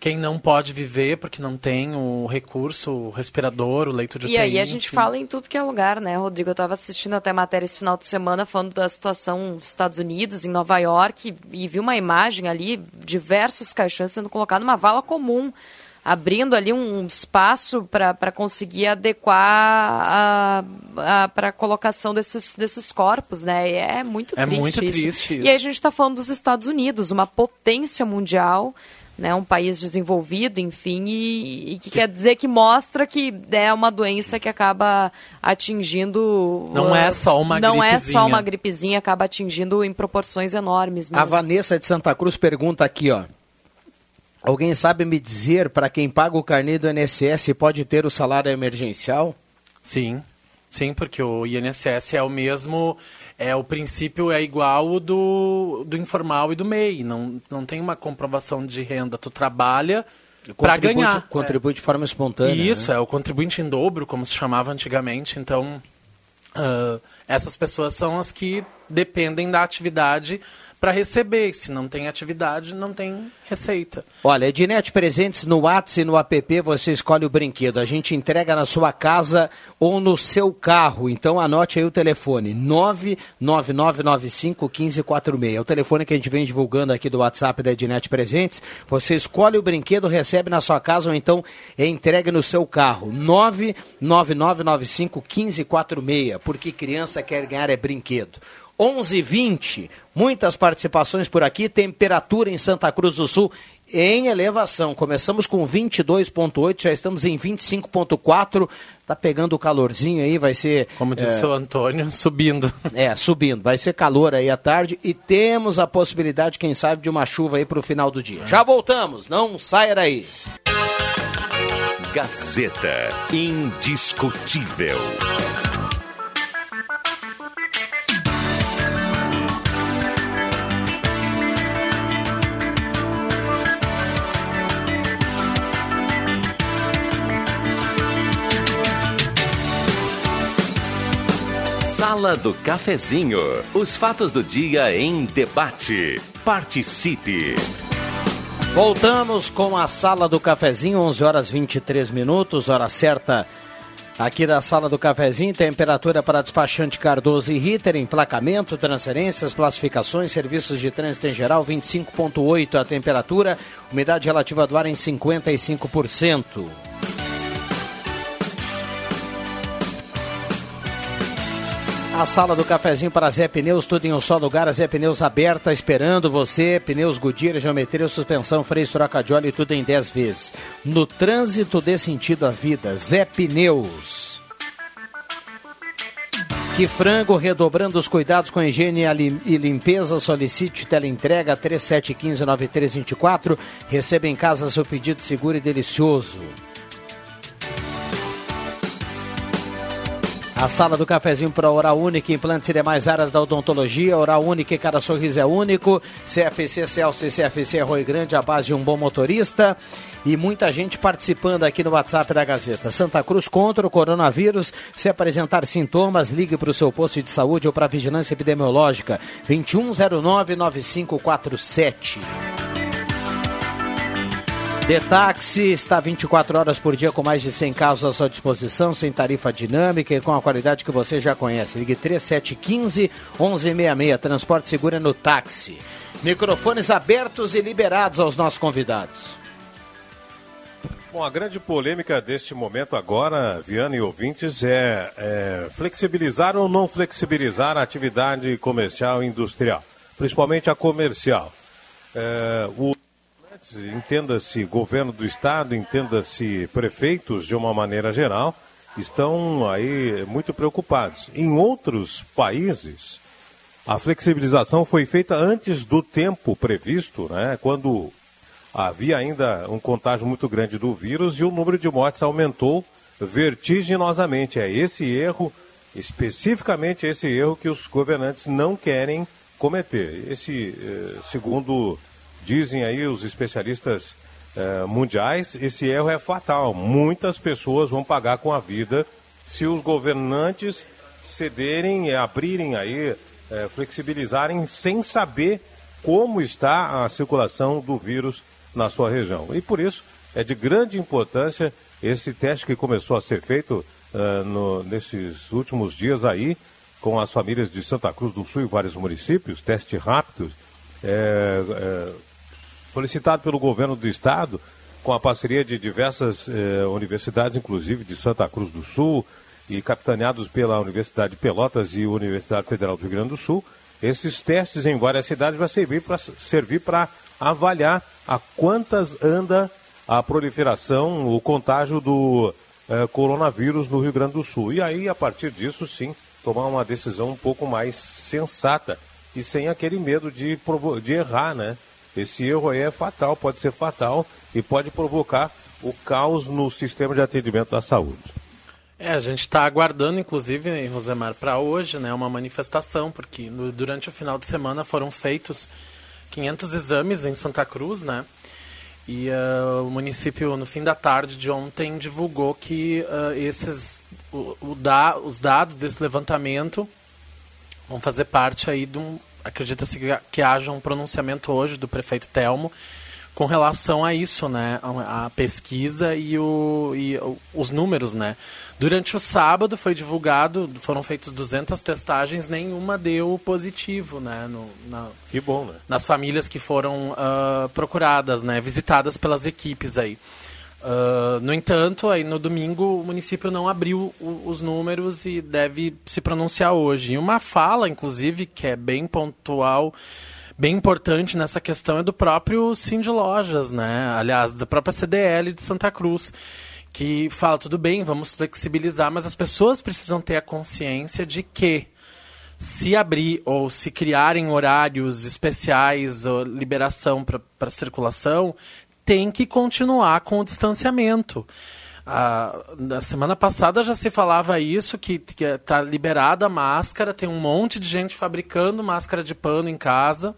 quem não pode viver porque não tem o recurso, o respirador, o leito de UTI. E aí a gente enfim. fala em tudo que é lugar, né, Rodrigo? Eu estava assistindo até matéria esse final de semana falando da situação nos Estados Unidos, em Nova York, e, vi uma imagem ali, diversos caixões sendo colocados numa vala comum abrindo ali um espaço para conseguir adequar para a colocação desses, desses corpos, né? E é muito é triste. É muito triste isso. E aí a gente está falando dos Estados Unidos, uma potência mundial né, um país desenvolvido, enfim, e, e que, que, quer dizer que mostra que é uma doença que acaba atingindo. Não uh, é só uma não gripezinha. é só uma gripezinha, acaba atingindo em proporções enormes. Mesmo. A Vanessa de Santa Cruz pergunta aqui, ó. Alguém sabe me dizer para quem paga o carnê do INSS pode ter o salário emergencial? Sim, sim, porque o INSS é o mesmo é o princípio é igual do, do informal e do MEI. Não, não tem uma comprovação de renda. Tu trabalha para ganhar. Contribui é. de forma espontânea. Isso, né? é o contribuinte em dobro, como se chamava antigamente. Então, uh, essas pessoas são as que dependem da atividade para receber. Se não tem atividade, não tem receita. Olha, Ednet Presentes no WhatsApp e no app você escolhe o brinquedo. A gente entrega na sua casa ou no seu carro. Então anote aí o telefone: 999951546. É o telefone que a gente vem divulgando aqui do WhatsApp da Ednet Presentes. Você escolhe o brinquedo, recebe na sua casa ou então é entregue no seu carro. 999951546. Porque criança quer ganhar é brinquedo. 11:20. Muitas participações por aqui. Temperatura em Santa Cruz do Sul em elevação. Começamos com 22.8, já estamos em 25.4. Tá pegando o calorzinho aí, vai ser. Como disse é, o Antônio, (laughs) subindo. É, subindo. Vai ser calor aí à tarde e temos a possibilidade, quem sabe, de uma chuva aí para o final do dia. Já voltamos, não saia daí. Gazeta Indiscutível. Sala do Cafezinho. Os fatos do dia em debate. Participe. Voltamos com a Sala do Cafezinho, 11 horas 23 minutos, hora certa aqui da Sala do Cafezinho. Temperatura para despachante Cardoso e Ritter, emplacamento, transferências, classificações, serviços de trânsito em geral, 25,8 a temperatura, umidade relativa do ar em 55%. A sala do cafezinho para Zé Pneus, tudo em um só lugar. Zé Pneus aberta, esperando você. Pneus Goodyear, geometria, suspensão, freio, troca de óleo e tudo em 10 vezes. No trânsito dê sentido à vida. Zé Pneus. Que Frango, redobrando os cuidados com higiene e limpeza, solicite teleentrega 3715-9324. Receba em casa seu pedido seguro e delicioso. A sala do cafezinho para Oral Única, implantes e demais áreas da odontologia. Oral Única, cada sorriso é único. CFC Celso e CFC Arroio é Grande, a base de um bom motorista. E muita gente participando aqui no WhatsApp da Gazeta. Santa Cruz contra o coronavírus. Se apresentar sintomas, ligue para o seu posto de saúde ou para a vigilância epidemiológica. 2109 9547. Detaxi está 24 horas por dia com mais de 100 carros à sua disposição, sem tarifa dinâmica e com a qualidade que você já conhece. Ligue 3715 1166. Transporte seguro é no táxi. Microfones abertos e liberados aos nossos convidados. Bom, a grande polêmica deste momento agora, Viana e ouvintes, é, é flexibilizar ou não flexibilizar a atividade comercial e industrial, principalmente a comercial. É, o entenda-se governo do estado, entenda-se prefeitos de uma maneira geral, estão aí muito preocupados. Em outros países, a flexibilização foi feita antes do tempo previsto, né, quando havia ainda um contágio muito grande do vírus e o número de mortes aumentou vertiginosamente. É esse erro, especificamente esse erro, que os governantes não querem cometer. Esse, eh, segundo dizem aí os especialistas eh, mundiais, esse erro é fatal. Muitas pessoas vão pagar com a vida se os governantes cederem, abrirem aí, eh, flexibilizarem sem saber como está a circulação do vírus na sua região. E por isso é de grande importância esse teste que começou a ser feito uh, no, nesses últimos dias aí com as famílias de Santa Cruz do Sul e vários municípios, teste rápido, é, é, solicitado pelo governo do estado, com a parceria de diversas eh, universidades, inclusive de Santa Cruz do Sul, e capitaneados pela Universidade de Pelotas e Universidade Federal do Rio Grande do Sul, esses testes em várias cidades vão servir para servir avaliar a quantas anda a proliferação, o contágio do eh, coronavírus no Rio Grande do Sul. E aí, a partir disso, sim, tomar uma decisão um pouco mais sensata e sem aquele medo de, de errar, né? Esse erro aí é fatal, pode ser fatal e pode provocar o caos no sistema de atendimento da saúde. É, a gente está aguardando, inclusive, Rosemar, para hoje, né, uma manifestação, porque no, durante o final de semana foram feitos 500 exames em Santa Cruz, né? E uh, o município, no fim da tarde de ontem, divulgou que uh, esses, o, o da, os dados desse levantamento vão fazer parte aí de um, acredita-se que, que haja um pronunciamento hoje do prefeito Telmo com relação a isso, né, a pesquisa e, o, e os números, né. Durante o sábado foi divulgado, foram feitas 200 testagens, nenhuma deu positivo, né, no, na, que bom, né. Nas famílias que foram uh, procuradas, né, visitadas pelas equipes aí. Uh, no entanto, aí no domingo o município não abriu o, os números e deve se pronunciar hoje. E uma fala, inclusive, que é bem pontual, bem importante nessa questão é do próprio Sim de Lojas, né? Aliás, da própria CDL de Santa Cruz, que fala tudo bem, vamos flexibilizar, mas as pessoas precisam ter a consciência de que se abrir ou se criarem horários especiais ou liberação para circulação, tem que continuar com o distanciamento. Ah, na semana passada já se falava isso, que está liberada a máscara, tem um monte de gente fabricando máscara de pano em casa.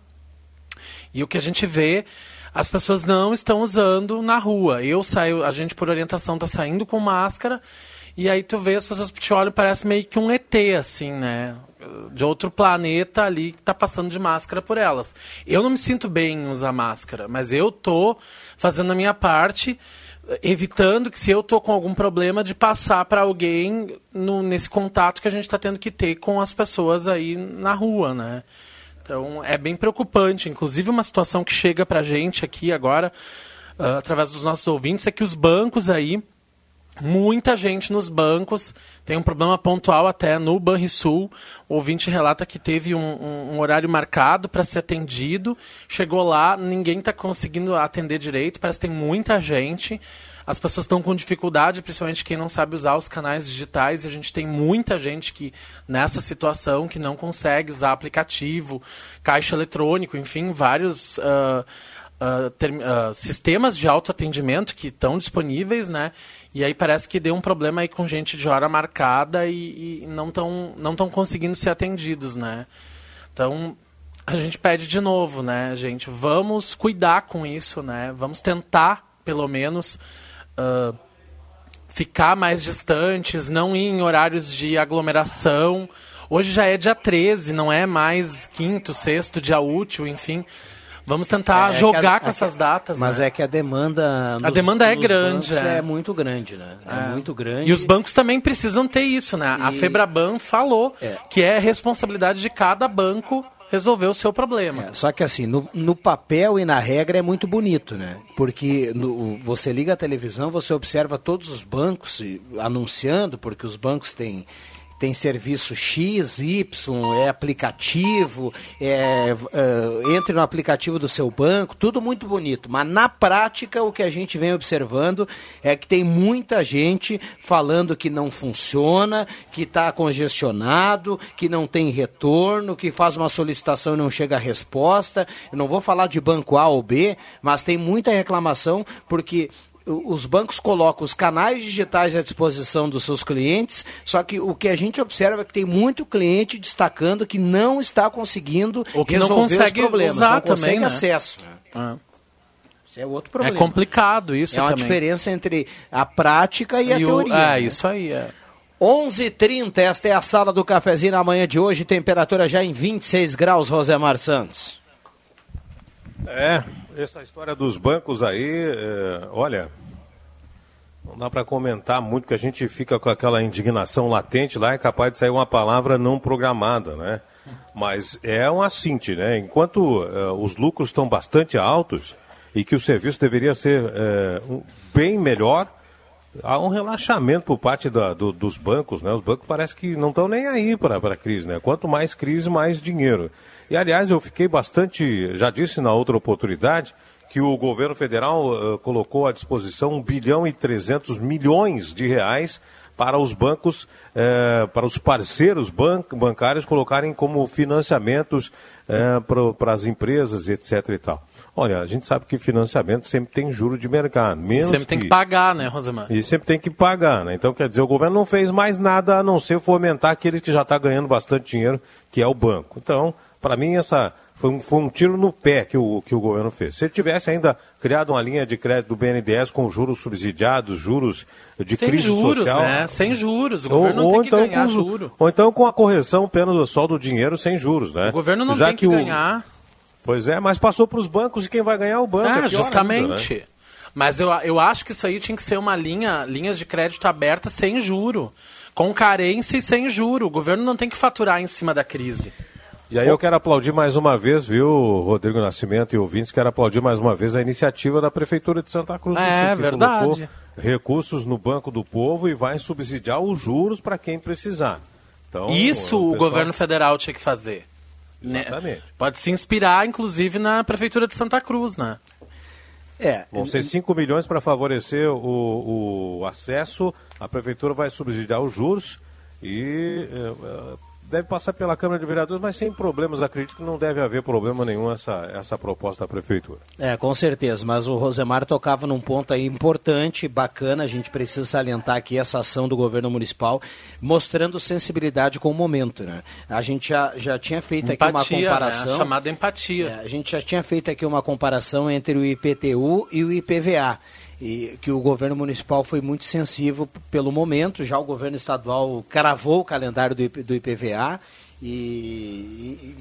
E o que a gente vê, as pessoas não estão usando na rua. Eu saio, a gente por orientação está saindo com máscara, e aí tu vê as pessoas te olham, parece meio que um ET, assim, né? De outro planeta ali que está passando de máscara por elas. Eu não me sinto bem em usar máscara, mas eu tô fazendo a minha parte, evitando que se eu tô com algum problema de passar para alguém no, nesse contato que a gente está tendo que ter com as pessoas aí na rua, né? Então é bem preocupante. Inclusive uma situação que chega para a gente aqui agora, uh, através dos nossos ouvintes, é que os bancos aí Muita gente nos bancos, tem um problema pontual até no Banrisul. O ouvinte relata que teve um, um, um horário marcado para ser atendido, chegou lá, ninguém está conseguindo atender direito, parece que tem muita gente. as pessoas estão com dificuldade, principalmente quem não sabe usar os canais digitais. A gente tem muita gente que nessa situação que não consegue usar aplicativo, caixa eletrônico, enfim, vários uh, uh, ter, uh, sistemas de autoatendimento que estão disponíveis, né? E aí parece que deu um problema aí com gente de hora marcada e, e não estão não tão conseguindo ser atendidos, né? Então a gente pede de novo, né, gente? Vamos cuidar com isso, né? Vamos tentar, pelo menos, uh, ficar mais distantes, não ir em horários de aglomeração. Hoje já é dia 13, não é mais quinto, sexto, dia útil, enfim. Vamos tentar é, é jogar a, com é essas datas. Mas né? é que a demanda. Nos, a demanda é grande. É. é. muito grande, né? É. é. muito grande. E os bancos também precisam ter isso, né? E... A Febraban falou é. que é responsabilidade de cada banco resolver o seu problema. É, só que assim, no, no, papel e na regra é muito bonito, né? Porque no, você liga a televisão, você observa todos os bancos anunciando, porque os bancos têm tem serviço X, Y, é aplicativo, é, uh, entre no aplicativo do seu banco, tudo muito bonito. Mas na prática, o que a gente vem observando é que tem muita gente falando que não funciona, que está congestionado, que não tem retorno, que faz uma solicitação e não chega a resposta. Eu não vou falar de banco A ou B, mas tem muita reclamação porque os bancos colocam os canais digitais à disposição dos seus clientes, só que o que a gente observa é que tem muito cliente destacando que não está conseguindo Ou que resolver não consegue os problemas, usar não consegue também, né? acesso. É. Isso é outro problema. É complicado isso É uma também. diferença entre a prática e, e a teoria. O, é, né? isso aí, é. 11h30, esta é a sala do cafezinho na manhã de hoje, temperatura já em 26 graus, Rosemar Santos. É, essa história dos bancos aí, é, olha, não dá para comentar muito, que a gente fica com aquela indignação latente lá, é capaz de sair uma palavra não programada, né? Mas é um assinte, né? Enquanto é, os lucros estão bastante altos e que o serviço deveria ser é, um, bem melhor, há um relaxamento por parte da, do, dos bancos, né? Os bancos parece que não estão nem aí para a crise, né? Quanto mais crise, mais dinheiro. E, aliás, eu fiquei bastante, já disse na outra oportunidade, que o governo federal uh, colocou à disposição 1 bilhão e 300 milhões de reais para os bancos, uh, para os parceiros ban bancários colocarem como financiamentos uh, para as empresas, etc. e tal. Olha, a gente sabe que financiamento sempre tem juro de mercado. Menos sempre tem que pagar, né, Rosemar? E sempre tem que pagar, né? Então, quer dizer, o governo não fez mais nada a não ser fomentar aquele que já está ganhando bastante dinheiro, que é o banco. Então, para mim, essa foi um, foi um, tiro no pé que o, que o governo fez. Se ele tivesse ainda criado uma linha de crédito do BNDES com juros subsidiados, juros de Sem crise juros, social... Né? Sem juros, o governo ou, não tem então que ganhar com, juro. Ou então com a correção pelo sol do dinheiro sem juros, né? O governo não Já tem que, que ganhar... Pois é, mas passou para os bancos e quem vai ganhar é o banco. Ah, é justamente. Ainda, né? Mas eu, eu acho que isso aí tinha que ser uma linha, linhas de crédito aberta sem juro. Com carência e sem juro. O governo não tem que faturar em cima da crise. E aí eu quero aplaudir mais uma vez, viu, Rodrigo Nascimento e ouvintes, quero aplaudir mais uma vez a iniciativa da Prefeitura de Santa Cruz do é, Sul. É, verdade. Recursos no Banco do Povo e vai subsidiar os juros para quem precisar. Então, Isso o, pessoal... o governo federal tinha que fazer. Né? Exatamente. Pode se inspirar, inclusive, na Prefeitura de Santa Cruz, né? É. Vão ser 5 milhões para favorecer o, o acesso. A Prefeitura vai subsidiar os juros e. Deve passar pela Câmara de Vereadores, mas sem problemas. Acredito que não deve haver problema nenhum essa, essa proposta da Prefeitura. É, com certeza. Mas o Rosemar tocava num ponto aí importante, bacana. A gente precisa salientar aqui essa ação do governo municipal, mostrando sensibilidade com o momento. Né? A gente já, já tinha feito empatia, aqui uma comparação. Né? chamada empatia. É, a gente já tinha feito aqui uma comparação entre o IPTU e o IPVA e que o governo municipal foi muito sensível pelo momento, já o governo estadual cravou o calendário do, do IPVA e, e,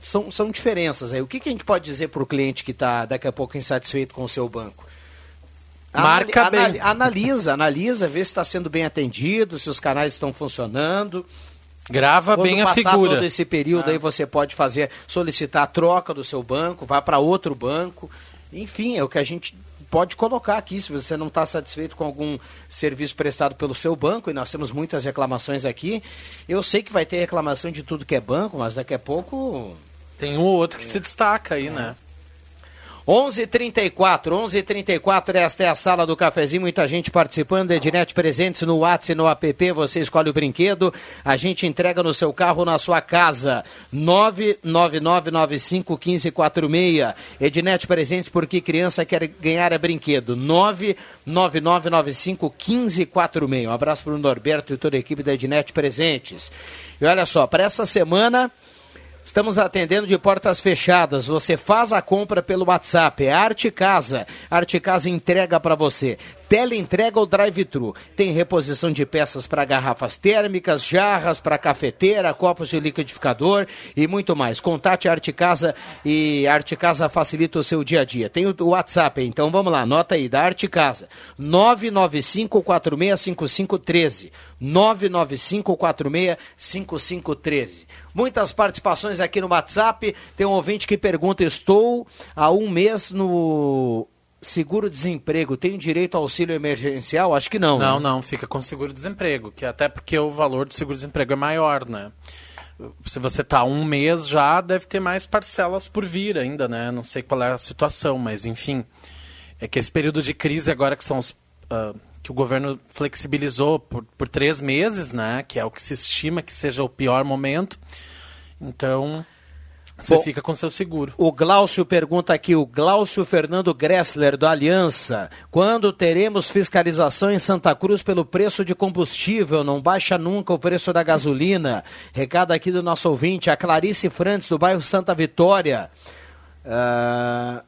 são, são diferenças aí. O que, que a gente pode dizer para o cliente que está daqui a pouco insatisfeito com o seu banco? Marca Anali, bem. Analisa, analisa, vê se está sendo bem atendido, se os canais estão funcionando. Grava Quando bem a figura. todo esse período ah. aí você pode fazer, solicitar a troca do seu banco, vá para outro banco. Enfim, é o que a gente pode colocar aqui, se você não está satisfeito com algum serviço prestado pelo seu banco, e nós temos muitas reclamações aqui. Eu sei que vai ter reclamação de tudo que é banco, mas daqui a pouco. Tem um ou outro que é. se destaca aí, é. né? 11:34, 11:34. Esta é a sala do cafezinho. Muita gente participando. Ednet presentes no WhatsApp e no app. Você escolhe o brinquedo. A gente entrega no seu carro, na sua casa. 999951546. Ednet presentes porque criança quer ganhar é brinquedo. 999951546. Um abraço para o Norberto e toda a equipe da Ednet presentes. E olha só, para essa semana Estamos atendendo de portas fechadas. Você faz a compra pelo WhatsApp. É Arte Casa. Arte Casa entrega para você. Tele entrega ou drive-thru. Tem reposição de peças para garrafas térmicas, jarras para cafeteira, copos de liquidificador e muito mais. Contate a Arte Casa e a Arte Casa facilita o seu dia a dia. Tem o WhatsApp, então vamos lá, anota aí, da Arte Casa. 995465513. 995465513. Muitas participações aqui no WhatsApp. Tem um ouvinte que pergunta: Estou há um mês no seguro-desemprego tem direito ao auxílio emergencial? Acho que não. Não, né? não, fica com seguro-desemprego, que até porque o valor do seguro-desemprego é maior, né? Se você está um mês já, deve ter mais parcelas por vir ainda, né? Não sei qual é a situação, mas enfim. É que esse período de crise agora que são os. Uh, que o governo flexibilizou por, por três meses, né? Que é o que se estima que seja o pior momento. Então, você Bom, fica com seu seguro. O Glaucio pergunta aqui, o Glaucio Fernando Gressler, do Aliança. Quando teremos fiscalização em Santa Cruz pelo preço de combustível? Não baixa nunca o preço da gasolina. Recado aqui do nosso ouvinte, a Clarice Frantes, do bairro Santa Vitória. Uh...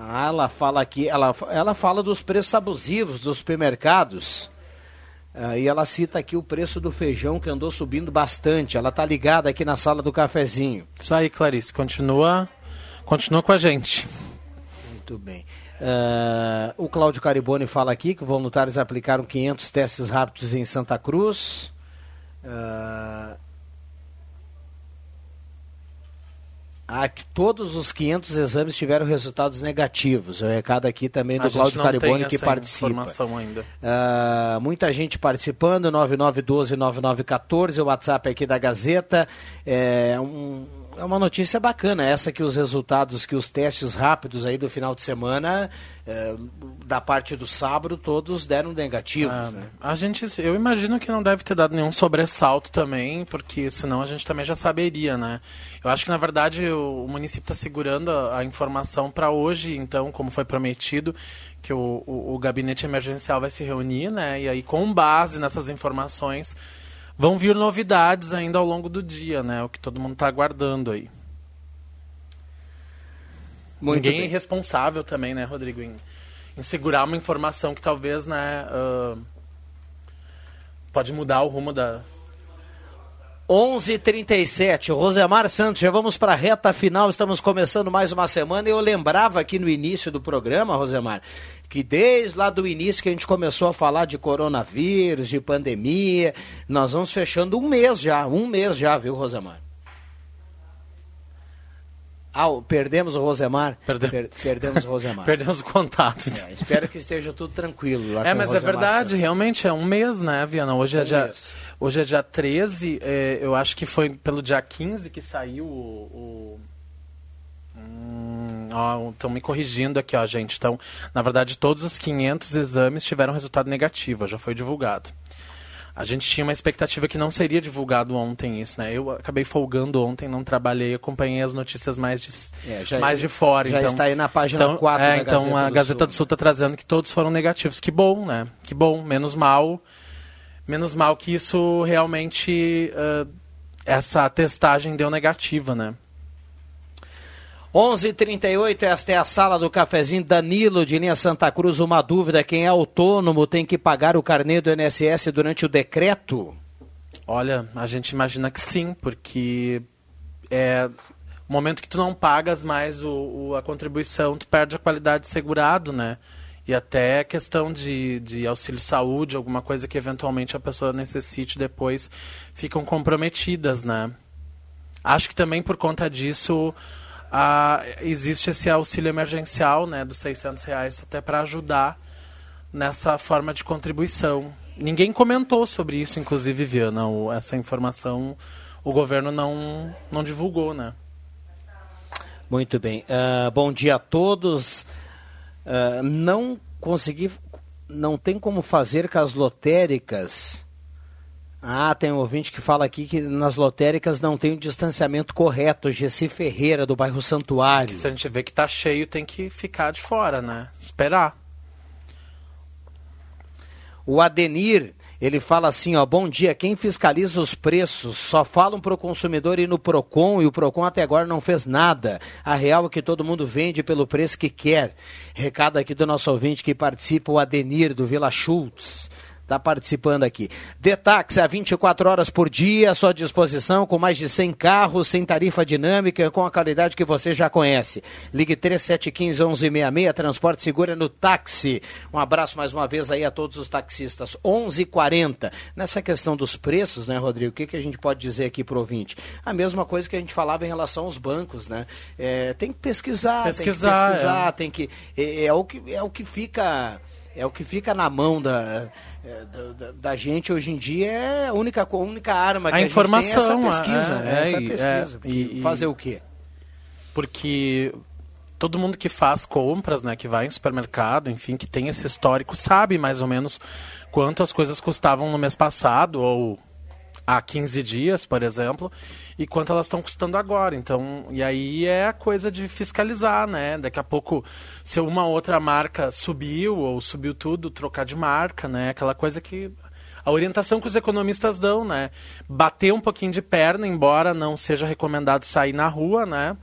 Ah, ela fala aqui, ela, ela fala dos preços abusivos dos supermercados. Uh, e ela cita aqui o preço do feijão que andou subindo bastante. Ela tá ligada aqui na sala do cafezinho. Isso aí, Clarice. Continua, continua com a gente. Muito bem. Uh, o Cláudio Caribone fala aqui que voluntários aplicaram 500 testes rápidos em Santa Cruz. Uh, Ah, que todos os 500 exames tiveram resultados negativos. É o recado aqui também do Cláudio Caribone que participa. Ainda. Uh, muita gente participando, 9912-9914, o WhatsApp aqui da Gazeta. É um, é uma notícia bacana essa que os resultados, que os testes rápidos aí do final de semana, é, da parte do sábado, todos deram negativos. Ah, né? A gente, eu imagino que não deve ter dado nenhum sobressalto também, porque senão a gente também já saberia, né? Eu acho que na verdade o, o município está segurando a, a informação para hoje, então, como foi prometido, que o, o, o gabinete emergencial vai se reunir, né? E aí, com base nessas informações Vão vir novidades ainda ao longo do dia, né? O que todo mundo está aguardando aí. Muito Ninguém bem. é responsável também, né, Rodrigo, em, em, segurar uma informação que talvez, né, uh, pode mudar o rumo da, 11:37 Rosemar Santos, já vamos para a reta final, estamos começando mais uma semana. Eu lembrava aqui no início do programa, Rosemar, que desde lá do início que a gente começou a falar de coronavírus, de pandemia, nós vamos fechando um mês já, um mês já, viu, Rosemar? Ah, perdemos o Rosemar. Per perdemos o Rosemar. (laughs) perdemos o contato. É, espero que esteja tudo tranquilo lá É, mas é verdade, Santos. realmente é um mês, né, Viana? Hoje é, é dia, hoje é dia 13, é, eu acho que foi pelo dia 15 que saiu o... o... Hum, estão me corrigindo aqui, ó, gente. Então, na verdade, todos os 500 exames tiveram resultado negativo, já foi divulgado. A gente tinha uma expectativa que não seria divulgado ontem isso, né? Eu acabei folgando ontem, não trabalhei, acompanhei as notícias mais de, é, já, mais de fora. Já então, está aí na página então, 4 é, então Gazeta a Gazeta do Sul está trazendo que todos foram negativos. Que bom, né? Que bom, menos mal. Menos mal que isso realmente... Uh, essa testagem deu negativa, né? 11:38 esta é a sala do cafezinho Danilo de linha Santa Cruz. Uma dúvida: quem é autônomo tem que pagar o carnê do INSS durante o decreto? Olha, a gente imagina que sim, porque é o momento que tu não pagas mais o, o, a contribuição, tu perde a qualidade de segurado, né? E até questão de, de auxílio saúde, alguma coisa que eventualmente a pessoa necessite depois, ficam comprometidas, né? Acho que também por conta disso existe esse auxílio emergencial né, dos 600 reais até para ajudar nessa forma de contribuição. Ninguém comentou sobre isso, inclusive, Viana. essa informação o governo não, não divulgou, né? Muito bem. Uh, bom dia a todos. Uh, não consegui. Não tem como fazer com as lotéricas. Ah, tem um ouvinte que fala aqui que nas lotéricas não tem o distanciamento correto. Gessi Ferreira, do bairro Santuário. se a gente vê que tá cheio, tem que ficar de fora, né? Esperar. O Adenir ele fala assim, ó, bom dia, quem fiscaliza os preços só falam para o consumidor ir no PROCON e o PROCON até agora não fez nada. A real é que todo mundo vende pelo preço que quer. Recado aqui do nosso ouvinte que participa, o Adenir, do Vila Schultz está participando aqui. Detax a 24 horas por dia à sua disposição, com mais de 100 carros, sem tarifa dinâmica, com a qualidade que você já conhece. Ligue 3715 1166, transporte seguro é no táxi. Um abraço mais uma vez aí a todos os taxistas. 11:40. Nessa questão dos preços, né, Rodrigo? O que, que a gente pode dizer aqui pro ouvinte? A mesma coisa que a gente falava em relação aos bancos, né? É, tem que pesquisar, pesquisar, tem que pesquisar, é. tem que é, é o que é o que fica é o que fica na mão da, é, da, da, gente hoje em dia é a única, a única arma que a, a informação, é essa pesquisa. É, né? essa é, pesquisa. É, e, fazer o quê? Porque todo mundo que faz compras, né, que vai em supermercado, enfim, que tem esse histórico, sabe mais ou menos quanto as coisas custavam no mês passado ou há 15 dias, por exemplo, e quanto elas estão custando agora. Então, e aí é a coisa de fiscalizar, né? Daqui a pouco, se uma outra marca subiu ou subiu tudo, trocar de marca, né? Aquela coisa que a orientação que os economistas dão, né? Bater um pouquinho de perna, embora não seja recomendado sair na rua, né?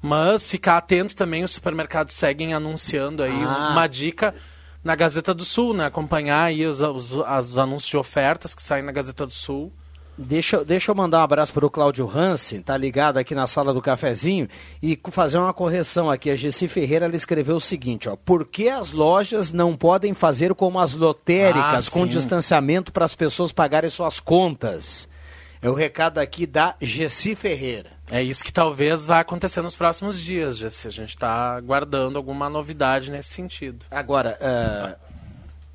Mas ficar atento também, os supermercados seguem anunciando aí ah. uma dica na Gazeta do Sul, né? Acompanhar aí os, os, os anúncios de ofertas que saem na Gazeta do Sul. Deixa, deixa eu mandar um abraço para o Cláudio Hansen, tá ligado aqui na sala do cafezinho, e fazer uma correção aqui. A Gessi Ferreira ela escreveu o seguinte: ó, por que as lojas não podem fazer como as lotéricas, ah, com distanciamento para as pessoas pagarem suas contas? É o recado aqui da Gessi Ferreira. É isso que talvez vai acontecer nos próximos dias, Gessi. A gente está aguardando alguma novidade nesse sentido. Agora, uh,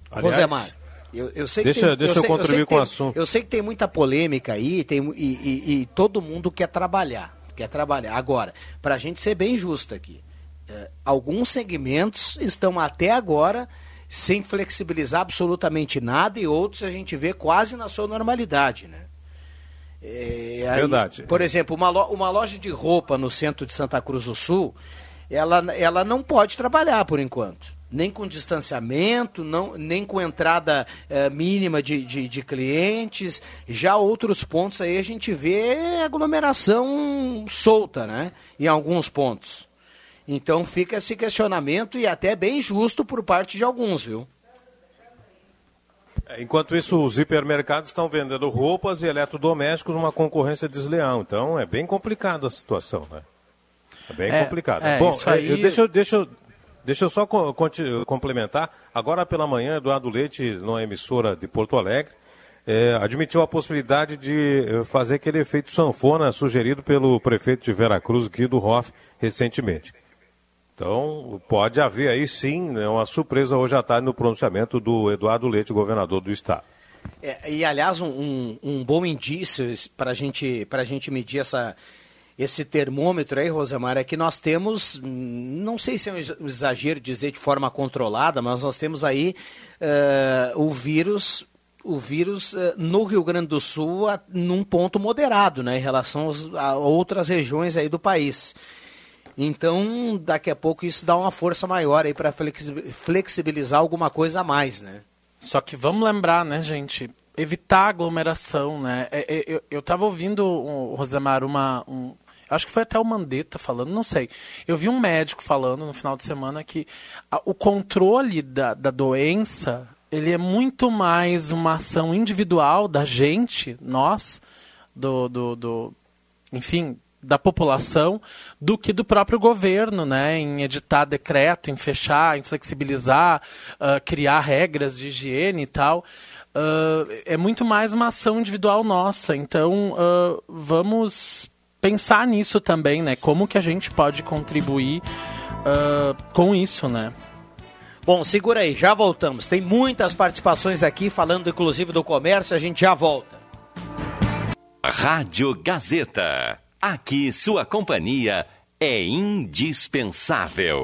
Aliás, Rosemar. Eu, eu sei deixa tem, deixa eu, eu sei, contribuir eu com o assunto. Eu sei que tem muita polêmica aí tem, e, e, e todo mundo quer trabalhar. Quer trabalhar. Agora, para a gente ser bem justo aqui, é, alguns segmentos estão até agora sem flexibilizar absolutamente nada e outros a gente vê quase na sua normalidade, né? É, aí, Verdade. Por exemplo, uma, lo, uma loja de roupa no centro de Santa Cruz do Sul, ela, ela não pode trabalhar por enquanto nem com distanciamento, não, nem com entrada é, mínima de, de, de, clientes. Já outros pontos aí a gente vê aglomeração solta, né? Em alguns pontos. Então fica esse questionamento e até bem justo por parte de alguns, viu? É, enquanto isso, os hipermercados estão vendendo roupas e eletrodomésticos numa concorrência desleal. Então é bem complicada a situação, né? É bem é, complicado. É, Bom, aí... eu, deixa, deixa, Deixa eu só complementar. Agora pela manhã, Eduardo Leite, numa emissora de Porto Alegre, é, admitiu a possibilidade de eh, fazer aquele efeito sanfona sugerido pelo prefeito de Veracruz, Guido Hoff, recentemente. Então, pode haver aí sim né, uma surpresa hoje à tarde no pronunciamento do Eduardo Leite, governador do estado. É, e, aliás, um, um, um bom indício para gente, a gente medir essa, esse termômetro aí, Rosemar, é que nós temos, não sei se é um exagero dizer de forma controlada, mas nós temos aí uh, o vírus o vírus uh, no Rio Grande do Sul num ponto moderado, né, em relação a outras regiões aí do país. Então, daqui a pouco isso dá uma força maior aí para flexibilizar alguma coisa a mais, né? Só que vamos lembrar, né, gente, evitar aglomeração, né? É, é, eu, eu tava ouvindo, Rosemar, uma, um, acho que foi até o Mandetta falando, não sei. Eu vi um médico falando no final de semana que a, o controle da, da doença ele é muito mais uma ação individual da gente, nós, do, do, do enfim, da população, do que do próprio governo, né? Em editar decreto, em fechar, em flexibilizar, uh, criar regras de higiene e tal. Uh, é muito mais uma ação individual nossa. Então, uh, vamos pensar nisso também, né? Como que a gente pode contribuir uh, com isso, né? Bom, segura aí, já voltamos. Tem muitas participações aqui, falando inclusive do comércio, a gente já volta. Rádio Gazeta. Aqui sua companhia é indispensável.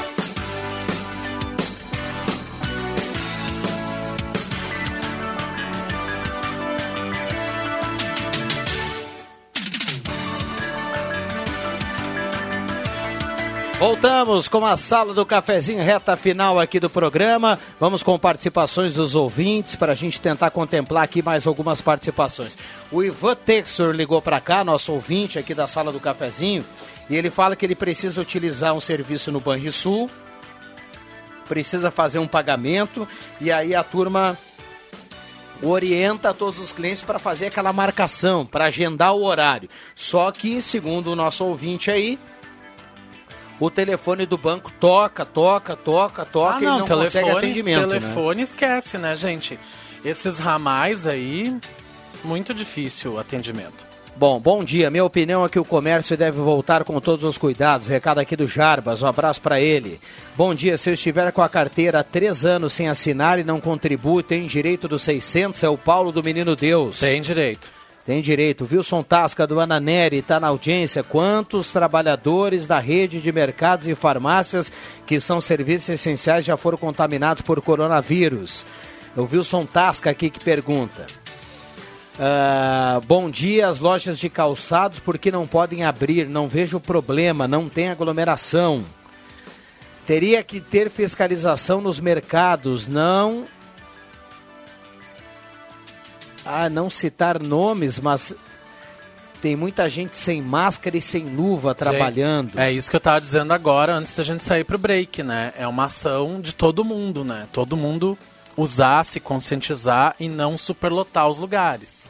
Voltamos com a sala do cafezinho, reta final aqui do programa. Vamos com participações dos ouvintes para a gente tentar contemplar aqui mais algumas participações. O Ivan Texor ligou para cá, nosso ouvinte aqui da sala do cafezinho, e ele fala que ele precisa utilizar um serviço no Banrisul, precisa fazer um pagamento, e aí a turma orienta todos os clientes para fazer aquela marcação, para agendar o horário. Só que, segundo o nosso ouvinte aí, o telefone do banco toca, toca, toca, toca ah, não, e não telefone, consegue atendimento. Né? Telefone né? esquece, né, gente? Esses ramais aí, muito difícil o atendimento. Bom, bom dia. Minha opinião é que o comércio deve voltar com todos os cuidados. Recado aqui do Jarbas, um abraço para ele. Bom dia. Se eu estiver com a carteira há três anos sem assinar e não contribui, tem direito dos 600? É o Paulo do Menino Deus. Tem direito. Tem direito. Wilson Tasca do Ananeri está na audiência. Quantos trabalhadores da rede de mercados e farmácias que são serviços essenciais já foram contaminados por coronavírus? O Wilson Tasca aqui que pergunta. Uh, bom dia, as lojas de calçados, por que não podem abrir? Não vejo problema, não tem aglomeração. Teria que ter fiscalização nos mercados, não a não citar nomes, mas tem muita gente sem máscara e sem luva trabalhando. é isso que eu estava dizendo agora, antes da gente sair para o break, né? É uma ação de todo mundo, né? Todo mundo usar, se conscientizar e não superlotar os lugares.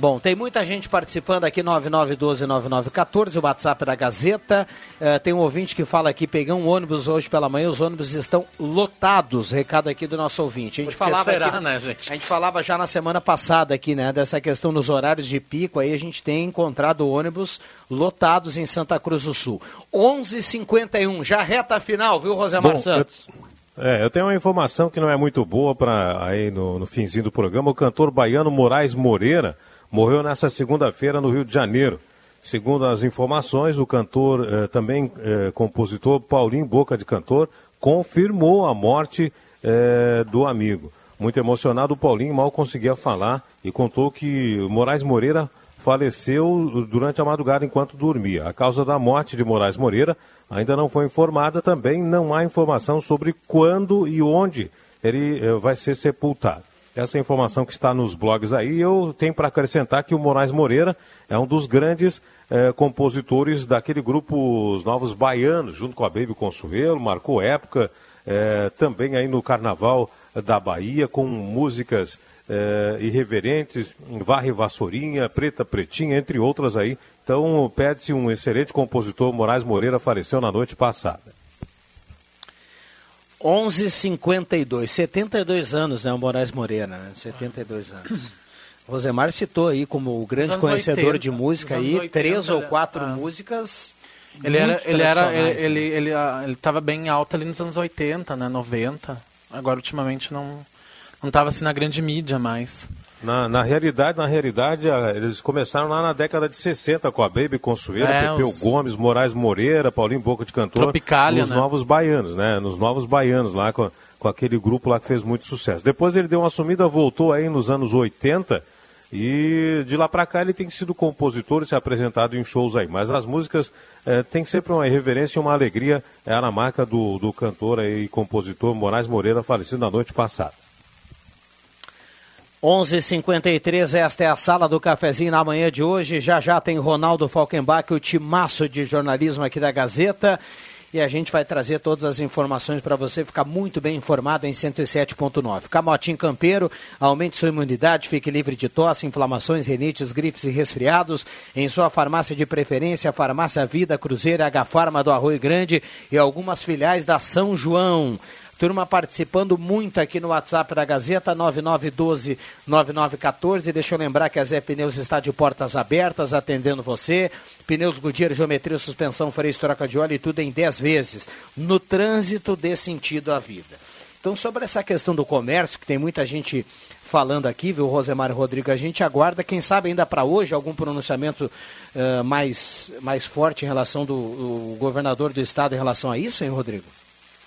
Bom, tem muita gente participando aqui, 9912-9914, o WhatsApp da Gazeta. Uh, tem um ouvinte que fala aqui, peguei um ônibus hoje pela manhã, os ônibus estão lotados. Recado aqui do nosso ouvinte. A gente falava será, aqui, né, gente? A gente falava já na semana passada aqui, né, dessa questão nos horários de pico, aí a gente tem encontrado ônibus lotados em Santa Cruz do Sul. 11:51, já reta final, viu, Rosemar Bom, Santos? Eu... É, eu tenho uma informação que não é muito boa para aí no, no finzinho do programa. O cantor baiano Moraes Moreira morreu nesta segunda-feira no Rio de Janeiro. Segundo as informações, o cantor, eh, também eh, compositor Paulinho Boca de Cantor, confirmou a morte eh, do amigo. Muito emocionado, o Paulinho mal conseguia falar e contou que Moraes Moreira faleceu durante a madrugada enquanto dormia. A causa da morte de Moraes Moreira ainda não foi informada, também não há informação sobre quando e onde ele eh, vai ser sepultado essa informação que está nos blogs aí. Eu tenho para acrescentar que o Moraes Moreira é um dos grandes eh, compositores daquele grupo Os Novos Baianos, junto com a Baby Consuelo, marcou época eh, também aí no Carnaval da Bahia, com músicas eh, irreverentes, Varre Vassourinha, Preta Pretinha, entre outras aí. Então, pede-se um excelente compositor, Moraes Moreira, faleceu na noite passada. 11:52, 72 anos, né, o Moraes Moreira, né? 72 anos. (clears throat) Rosemar citou aí como o grande conhecedor 80, de música aí, 80, três ou quatro ah. músicas. Ele era, ele era, ele, ele, ele, ah, ele estava bem alto ali nos anos 80, né, 90. Agora ultimamente não não estava assim na grande mídia mais. Na, na realidade, na realidade, eles começaram lá na década de 60 com a Baby Consuelo, é, Pepeu os... Gomes, Moraes Moreira, Paulinho Boca de Cantor. Tropicália, nos né? Novos Baianos, né? Nos Novos Baianos lá, com, com aquele grupo lá que fez muito sucesso. Depois ele deu uma sumida, voltou aí nos anos 80 e de lá para cá ele tem sido compositor e se apresentado em shows aí. Mas as músicas eh, tem sempre uma irreverência e uma alegria. É a marca do, do cantor e compositor Moraes Moreira, falecido na noite passada. 11:53 esta é a sala do cafezinho na manhã de hoje. Já já tem Ronaldo Falkenbach, o timaço de jornalismo aqui da Gazeta. E a gente vai trazer todas as informações para você ficar muito bem informado em 107.9. Camotim Campeiro, aumente sua imunidade, fique livre de tosse, inflamações, renites, gripes e resfriados. Em sua farmácia de preferência, Farmácia Vida, Cruzeiro, H Farma do Arroio Grande e algumas filiais da São João. Turma participando muito aqui no WhatsApp da Gazeta, 9912-9914. Deixa eu lembrar que a Zé Pneus está de portas abertas, atendendo você. Pneus Goodyear, geometria, suspensão, freio, troca de óleo e tudo em 10 vezes. No trânsito dê sentido à vida. Então, sobre essa questão do comércio, que tem muita gente falando aqui, viu, Rosemar Rodrigo? A gente aguarda, quem sabe ainda para hoje, algum pronunciamento uh, mais, mais forte em relação do, do governador do estado em relação a isso, hein, Rodrigo?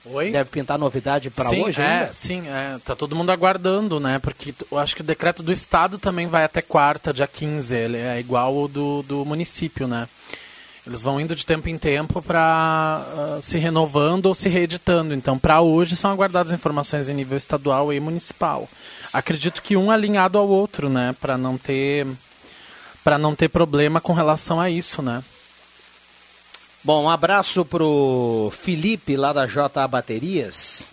Oi? Deve pintar novidade para hoje é, ainda? Sim, é, tá todo mundo aguardando, né? Porque eu acho que o decreto do estado também vai até quarta, dia 15, ele é igual ao do, do município, né? Eles vão indo de tempo em tempo para uh, ah, se renovando ou se reeditando. Então, para hoje, são aguardadas informações em nível estadual e municipal. Acredito que um alinhado ao outro, né? Para não ter para não ter problema com relação a isso, né? Bom, um abraço pro Felipe lá da JA Baterias.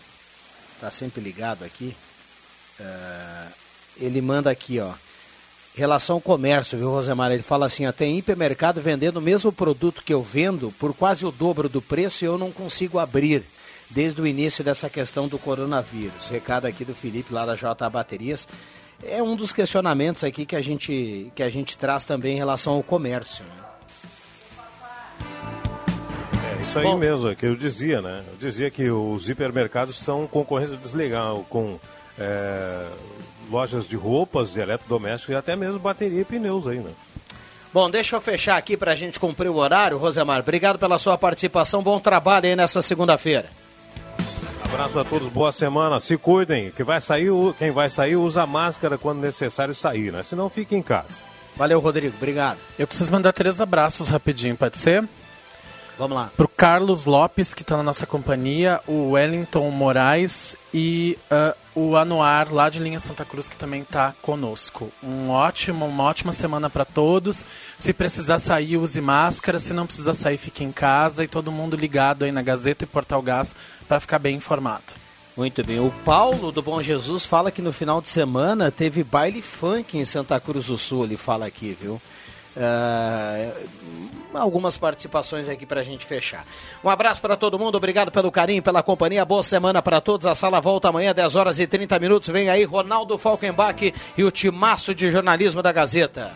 Tá sempre ligado aqui. Uh, ele manda aqui, ó. Relação ao comércio, viu, Rosemar? Ele fala assim: tem hipermercado vendendo o mesmo produto que eu vendo por quase o dobro do preço e eu não consigo abrir desde o início dessa questão do coronavírus. Recado aqui do Felipe lá da JA Baterias. É um dos questionamentos aqui que a gente, que a gente traz também em relação ao comércio. Né? Isso aí Bom, mesmo, é que eu dizia, né? Eu dizia que os hipermercados são concorrência deslegal com é, lojas de roupas, de eletrodomésticos e até mesmo bateria e pneus aí, né? Bom, deixa eu fechar aqui para a gente cumprir o horário, Rosemar. Obrigado pela sua participação. Bom trabalho aí nessa segunda-feira. Abraço a todos, boa semana. Se cuidem, que vai sair, quem vai sair usa máscara quando necessário sair, né? Senão fique em casa. Valeu, Rodrigo. Obrigado. Eu preciso mandar três abraços rapidinho, pode ser? Vamos lá. Pro Carlos Lopes, que está na nossa companhia, o Wellington Moraes e uh, o Anuar, lá de Linha Santa Cruz, que também está conosco. Um ótimo, uma ótima semana para todos. Se precisar sair, use máscara. Se não precisar sair, fique em casa. E todo mundo ligado aí na Gazeta e Portal Gás para ficar bem informado. Muito bem. O Paulo do Bom Jesus fala que no final de semana teve baile funk em Santa Cruz do Sul. Ele fala aqui, viu? Uh, algumas participações aqui para a gente fechar. Um abraço para todo mundo, obrigado pelo carinho, pela companhia, boa semana para todos. A sala volta amanhã, 10 horas e 30 minutos. Vem aí Ronaldo Falkenbach e o timaço de jornalismo da Gazeta.